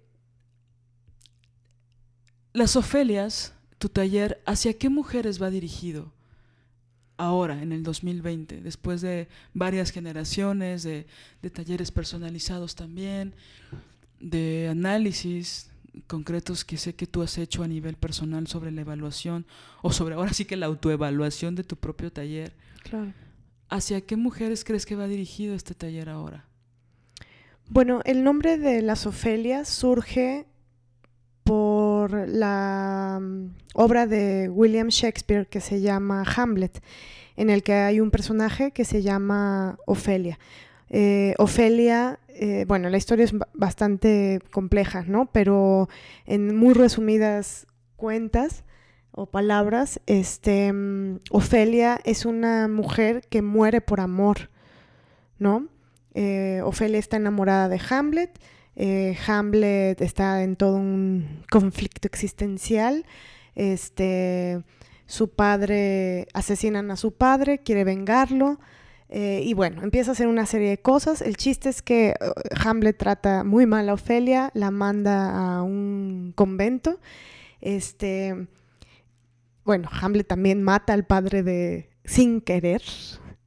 las Ofelias, tu taller, hacia qué mujeres va dirigido ahora, en el 2020, después de varias generaciones de, de talleres personalizados también, de análisis, concretos que sé que tú has hecho a nivel personal sobre la evaluación o sobre ahora sí que la autoevaluación de tu propio taller. Claro. ¿Hacia qué mujeres crees que va dirigido este taller ahora? Bueno, el nombre de las Ofelias surge por la mm, obra de William Shakespeare que se llama Hamlet, en el que hay un personaje que se llama Ofelia. Eh, Ofelia, eh, bueno, la historia es bastante compleja, ¿no? Pero en muy resumidas cuentas o palabras, este, mm, Ofelia es una mujer que muere por amor, ¿no? Eh, Ofelia está enamorada de Hamlet, Hamlet está en todo un conflicto existencial, este, su padre, asesinan a su padre, quiere vengarlo, eh, y bueno, empieza a hacer una serie de cosas. El chiste es que uh, Hamlet trata muy mal a Ofelia, la manda a un convento. Este, bueno, Hamlet también mata al padre de, sin querer,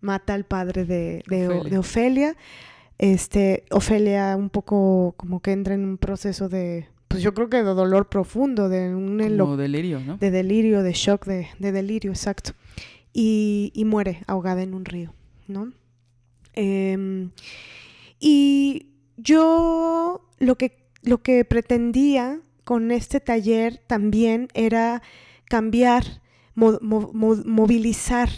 mata al padre de, de Ofelia. Este, Ofelia un poco como que entra en un proceso de, pues yo creo que de dolor profundo, de un delirio, ¿no? De delirio, de shock, de, delirio, exacto. y muere ahogada en un río. ¿No? Em, y yo lo que, lo que pretendía con este taller también era cambiar, movilizar,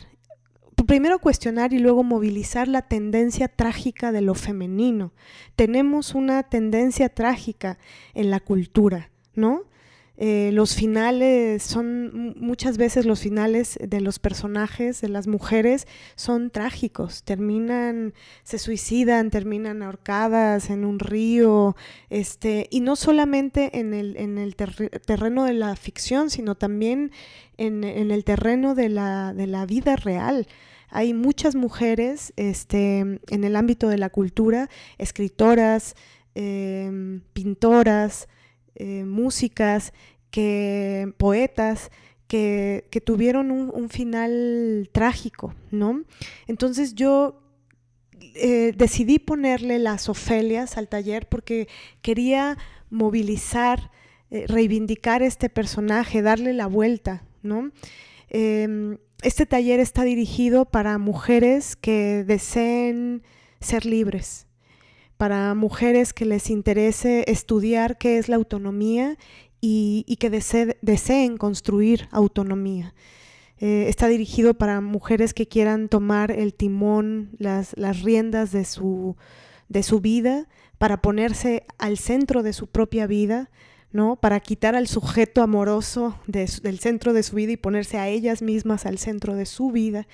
primero cuestionar y luego movilizar la tendencia trágica de lo femenino. Tenemos una tendencia trágica en la cultura, ¿no? Eh, los finales son muchas veces los finales de los personajes, de las mujeres, son trágicos. Terminan, se suicidan, terminan ahorcadas en un río, este, y no solamente en el, en el terreno de la ficción, sino también en, el terreno de la, de la vida real hay muchas mujeres este, en el ámbito de la cultura, escritoras, em, pintoras, eh, músicas, que, poetas, que, tuvieron un, final trágico, ¿no? Entonces yo eh, decidí ponerle las Ofelias al taller porque quería movilizar, eh, reivindicar este personaje, darle la vuelta, ¿no? Em, este taller está dirigido para mujeres que deseen ser libres, para mujeres que les interese estudiar qué es la autonomía y, que deseen construir autonomía. Eh, está dirigido para mujeres que quieran tomar el timón, las, riendas de su, de su vida, para ponerse al centro de su propia vida, ¿no? Para quitar al sujeto amoroso del centro de su vida y ponerse a ellas mismas al centro de su vida.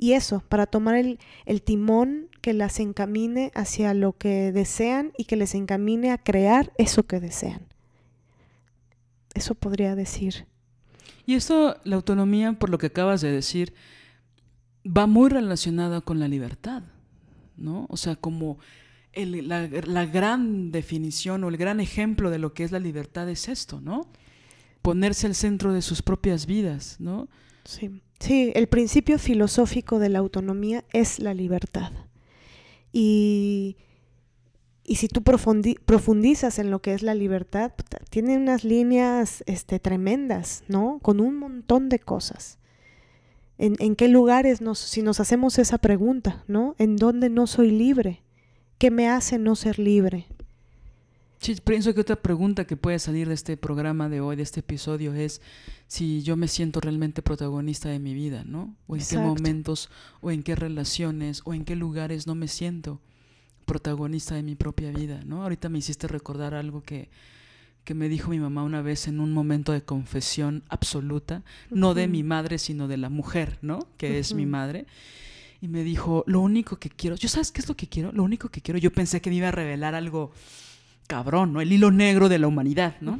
Y eso, para tomar el, timón que las encamine hacia lo que desean y que les encamine a crear eso que desean. Eso podría decir. Y esto, la autonomía, por lo que acabas de decir, va muy relacionada con la libertad, ¿no? O sea, como la, gran definición o el gran ejemplo de lo que es la libertad es esto, ¿no? ponerse al centro de sus propias vidas, ¿no? Sí. Sí, el principio filosófico de la autonomía es la libertad. Y, y si tú profundizas en lo que es la libertad, tiene unas líneas este, tremendas, ¿no? Con un montón de cosas. ¿En, en qué lugares, nos, si nos hacemos esa pregunta, ¿no? ¿En dónde no soy libre? ¿Qué me hace no ser libre? Sí, pienso que otra pregunta que puede salir de este programa de hoy, de este episodio, es si yo me siento realmente protagonista de mi vida, ¿no? O en qué momentos, o en qué relaciones, o en qué lugares no me siento protagonista de mi propia vida, ¿no? Ahorita me hiciste recordar algo que, que me dijo mi mamá una vez en un momento de confesión absoluta, no de mi madre, sino de la mujer, ¿no? Que es mi madre. Y me dijo, lo único que quiero, ¿yo sabes qué es lo que quiero? Lo único que quiero, yo pensé que me iba a revelar algo cabrón, ¿no? El hilo negro de la humanidad, ¿no?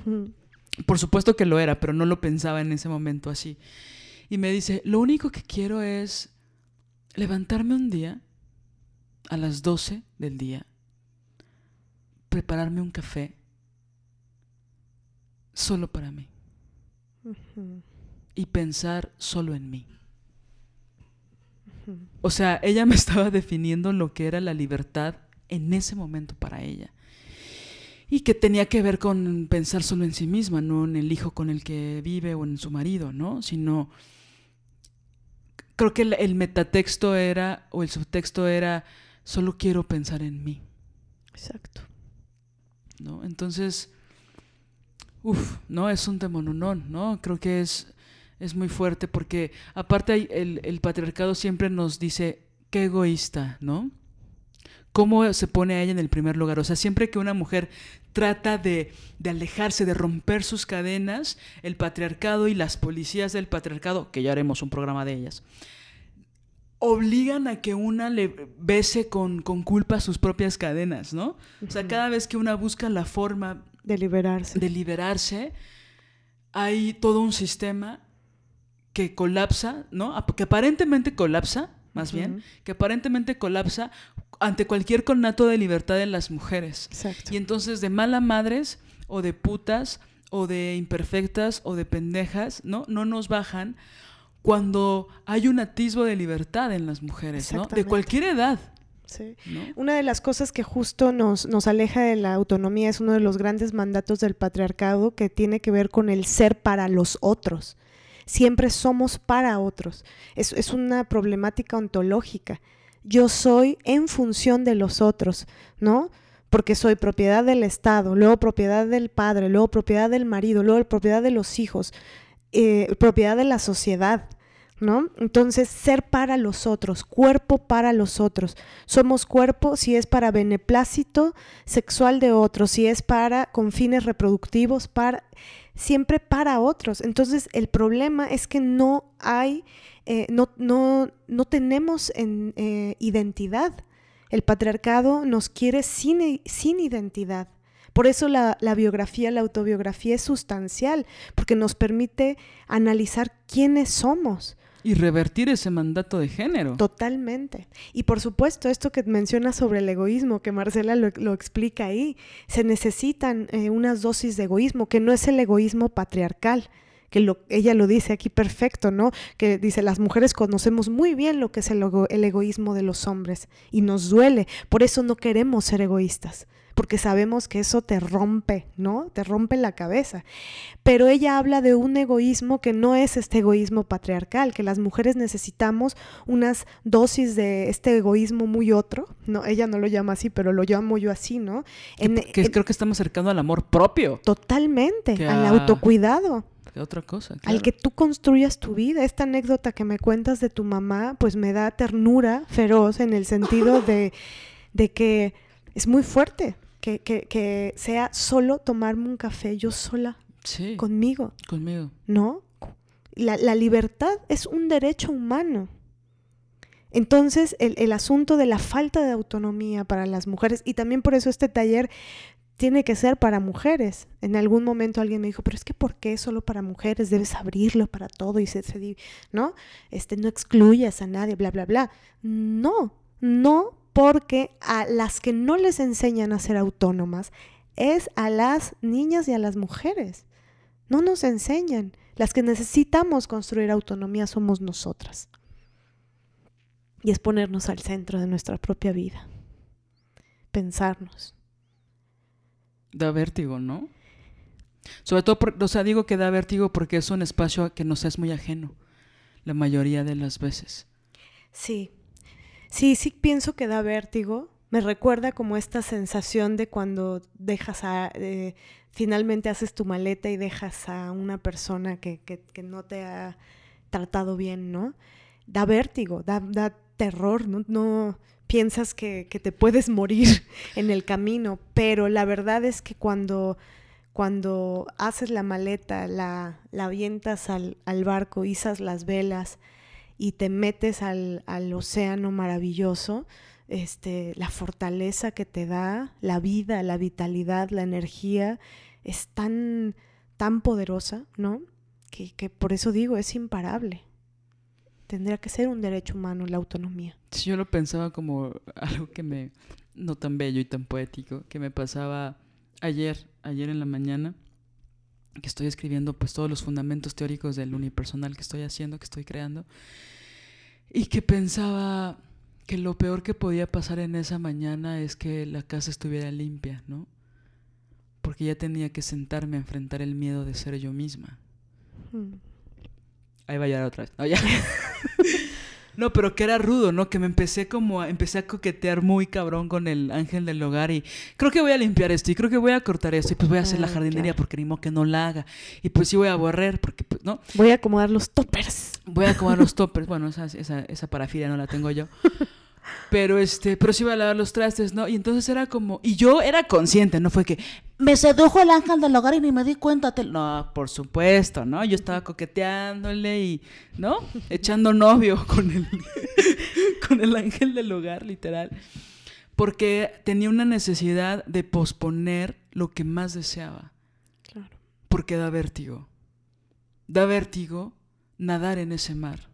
Por supuesto que lo era, pero no lo pensaba en ese momento así. Y me dice, lo único que quiero es levantarme un día a las 12 del día, prepararme un café solo para mí y pensar solo en mí. O sea, ella me estaba definiendo lo que era la libertad en ese momento para ella y que tenía que ver con pensar solo en sí misma, no en el hijo con el que vive o en su marido, ¿no? Sino creo que el, metatexto era o el subtexto era solo quiero pensar en mí. Exacto. ¿No? Entonces, uff, no es un demononón, ¿no? Creo que es es muy fuerte porque aparte el, el patriarcado siempre nos dice qué egoísta, ¿no? Cómo se pone a ella en el primer lugar. O sea, siempre que una mujer trata de, alejarse, de romper sus cadenas, el patriarcado y las policías del patriarcado, que ya haremos un programa de ellas, obligan a que una le bese con, culpa sus propias cadenas, ¿no? O sea, cada vez que una busca la forma de liberarse. de liberarse, hay todo un sistema que colapsa, ¿no? Que aparentemente colapsa, más bien, que aparentemente colapsa ante cualquier conato de libertad de las mujeres. Y entonces de mala madres o de putas o de imperfectas o de pendejas, ¿no? No nos bajan cuando hay un atisbo de libertad en las mujeres, ¿no? De cualquier edad. Sí. Una de las cosas que justo nos, nos aleja de la autonomía es uno de los grandes mandatos del patriarcado que tiene que ver con el ser para los otros. Siempre somos para otros. Es, es una problemática ontológica yo soy en función de los otros, ¿no? Porque soy propiedad del Estado, luego propiedad del padre, luego propiedad del marido, luego propiedad de los hijos, eh, propiedad de la sociedad, ¿no? Entonces, ser para los otros, cuerpo para los otros. Somos cuerpo si es para beneplácito sexual de otros, si es para con fines reproductivos, para siempre para otros. Entonces, el problema es que no hay eh, no, no, no, tenemos en, eh, identidad. El patriarcado nos quiere sin, sin identidad. Por eso la, la, biografía, la autobiografía es sustancial, porque nos permite analizar quiénes somos. Y revertir ese mandato de género. Totalmente. Y por supuesto, esto que mencionas sobre el egoísmo, que Marcela lo, lo explica ahí, se necesitan eh, unas dosis de egoísmo, que no es el egoísmo patriarcal, que lo, ella lo dice aquí perfecto, ¿no? Que dice, las mujeres conocemos muy bien lo que es el, el egoísmo de los hombres y nos duele, por eso no queremos ser egoístas porque sabemos que eso te rompe, ¿no? Te rompe la cabeza. Pero ella habla de un egoísmo que no es este egoísmo patriarcal, que las mujeres necesitamos unas dosis de este egoísmo muy otro, ¿no? Ella no lo llama así, pero lo llamo yo así, ¿no? que creo que estamos acercando al amor propio. Totalmente, al autocuidado otra cosa. Al que tú construyas tu vida. Esta anécdota que me cuentas de tu mamá, pues me da ternura feroz en el sentido de, que es muy fuerte. Que, que, sea solo tomarme un café yo sola. Sí. Conmigo. Conmigo. ¿No? La, la libertad es un derecho humano. Entonces, el, el, asunto de la falta de autonomía para las mujeres, y también por eso este taller tiene que ser para mujeres. En algún momento alguien me dijo, pero es que ¿por qué solo para mujeres? Debes abrirlo para todo y se, ¿no? Este, no excluyas a nadie, bla, bla, bla. No, no porque a las que no les enseñan a ser autónomas es a las niñas y a las mujeres. No nos enseñan. Las que necesitamos construir autonomía somos nosotras. Y es ponernos al centro de nuestra propia vida. Pensarnos. Da vértigo, ¿no? Sobre todo, o sea, digo que da vértigo porque es un espacio que nos es muy ajeno, la mayoría de las veces. Sí, sí, sí pienso que da vértigo. Me recuerda como esta sensación de cuando dejas a, eh, finalmente haces tu maleta y dejas a una persona que, no te ha tratado bien, ¿no? Da vértigo, da, da terror, ¿no? no piensas que, que, te puedes morir en el camino, pero la verdad es que cuando cuando haces la maleta, la, la avientas al, al, barco, izas las velas y te metes al, al océano maravilloso, este, la fortaleza que te da, la vida, la vitalidad, la energía, es tan, tan poderosa, ¿no? Que, que por eso digo, es imparable. Tendría que ser un derecho humano la autonomía. Yo lo pensaba como algo que me, no tan bello y tan poético, que me pasaba ayer, ayer en la mañana, que estoy escribiendo pues todos los fundamentos teóricos del unipersonal que estoy haciendo, que estoy creando, y que pensaba que lo peor que podía pasar en esa mañana es que la casa estuviera limpia, ¿no? Porque ya tenía que sentarme a enfrentar el miedo de ser yo misma. Hmm. Ahí va a otra vez. No, ya. No, pero que era rudo, ¿no? Que me empecé como a, empecé a coquetear muy cabrón con el ángel del hogar y creo que voy a limpiar esto y creo que voy a cortar esto y pues voy a hacer la ah, jardinería porque ni modo que no la haga y pues sí voy a borrar porque pues, ¿no? Voy a acomodar los toppers. Voy a acomodar los toppers, bueno, esa, esa, esa parafilia no la tengo yo. Pero este, pero sí iba a lavar los trastes, ¿no? Y entonces era como, y yo era consciente, no fue que me sedujo el ángel del hogar y ni me di cuenta. No, por supuesto, ¿no? Yo estaba coqueteándole y, ¿no? Echando novio con el, con el ángel del hogar, literal. Porque tenía una necesidad de posponer lo que más deseaba. Claro. Porque da vértigo. Da vértigo nadar en ese mar.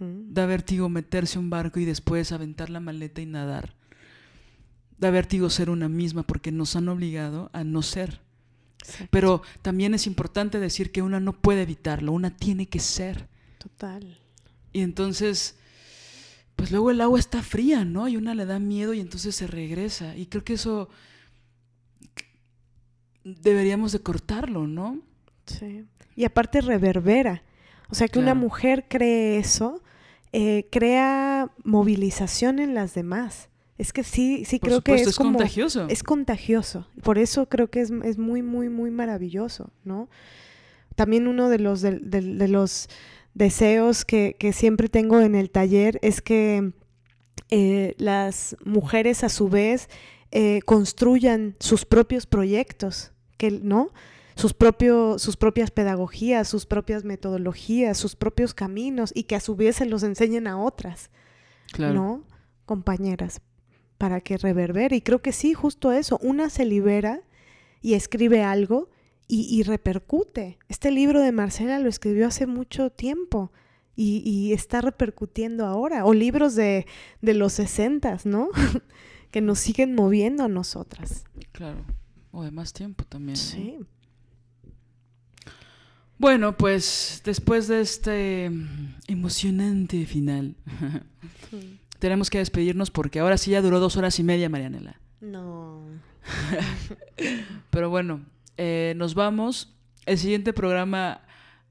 Da vértigo meterse un barco y después aventar la maleta y nadar. Da vértigo ser una misma porque nos han obligado a no ser. Pero también es importante decir que una no puede evitarlo, una tiene que ser. Total. Y entonces, pues luego el agua está fría, ¿no? Y una le da miedo y entonces se regresa. Y creo que eso deberíamos de cortarlo, ¿no? Sí. Y aparte reverbera. O sea, que una mujer cree eso, eh, crea movilización en las demás. Es que sí, sí creo que es, es contagioso. Es contagioso. Por eso creo que es, es muy, muy, muy maravilloso, ¿no? También uno de los, de, los deseos que, que, siempre tengo en el taller es que eh, las mujeres a su vez eh, construyan sus propios proyectos, que, ¿no? Sus, sus propias pedagogías, sus propias metodologías, sus propios caminos y que a su vez se los enseñen a otras, ¿no? Compañeras, para que reverbere. Y creo que sí, justo eso, una se libera y escribe algo y, repercute. Este libro de Marcela lo escribió hace mucho tiempo. Y, está repercutiendo ahora. O libros de, de los sesentas, ¿no? que nos siguen moviendo a nosotras. Claro. O de más tiempo también. Sí. Bueno, pues después de este emocionante final, tenemos que despedirnos porque ahora sí ya duró dos horas y media, Marianela. No. Pero bueno, eh, nos vamos. El siguiente programa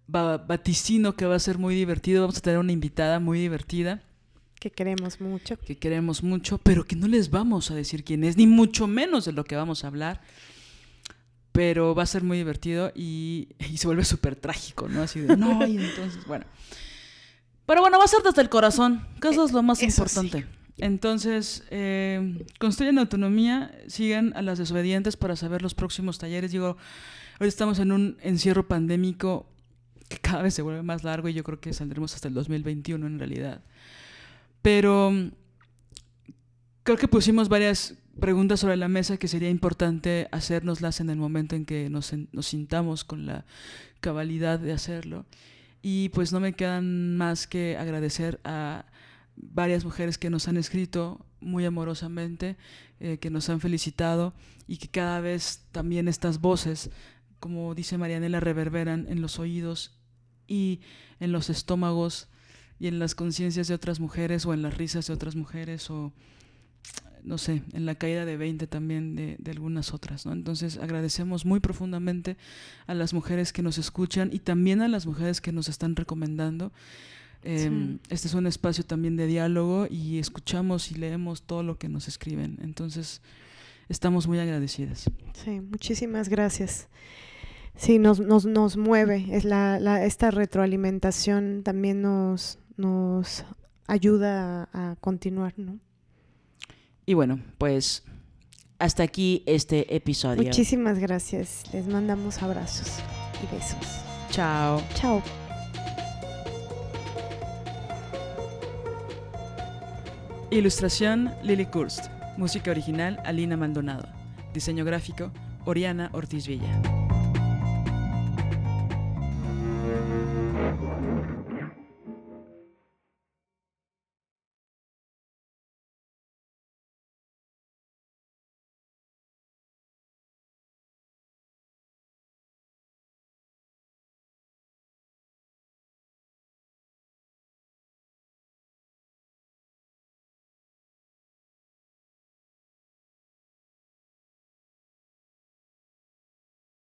vaticino que va a ser muy divertido. Vamos a tener una invitada muy divertida. Que queremos mucho. Que queremos mucho, pero que no les vamos a decir quién es, ni mucho menos de lo que vamos a hablar pero va a ser muy divertido y, se vuelve súper trágico, ¿no? Así de, no, y entonces, bueno. Pero bueno, va a ser desde el corazón, que eso es lo más importante. Entonces, eh, construyan autonomía, sigan a las desobedientes para saber los próximos talleres. Digo, hoy estamos en un encierro pandémico que cada vez se vuelve más largo y yo creo que saldremos hasta el 2021 en realidad. Pero creo que pusimos varias preguntas sobre la mesa que sería importante hacérnoslas en el momento en que nos, sintamos con la cabalidad de hacerlo. Y pues no me quedan más que agradecer a varias mujeres que nos han escrito muy amorosamente, eh, que nos han felicitado y que cada vez también estas voces como dice Marianela, reverberan en los oídos y en los estómagos y en las conciencias de otras mujeres o en las risas de otras mujeres o no sé, en la caída de 20 también de, de, algunas otras, ¿no? Entonces agradecemos muy profundamente a las mujeres que nos escuchan y también a las mujeres que nos están recomendando. Eh, sí. Este es un espacio también de diálogo y escuchamos y leemos todo lo que nos escriben. Entonces estamos muy agradecidas. Sí, muchísimas gracias. Sí, nos, nos, nos mueve. Es la, la, esta retroalimentación también nos, nos ayuda a, a continuar, ¿no? Y bueno, pues hasta aquí este episodio. Muchísimas gracias. Les mandamos abrazos y besos. Chao. Chao. Ilustración Lily Kurst. Música original Alina Maldonado. Diseño gráfico Oriana Ortiz Villa.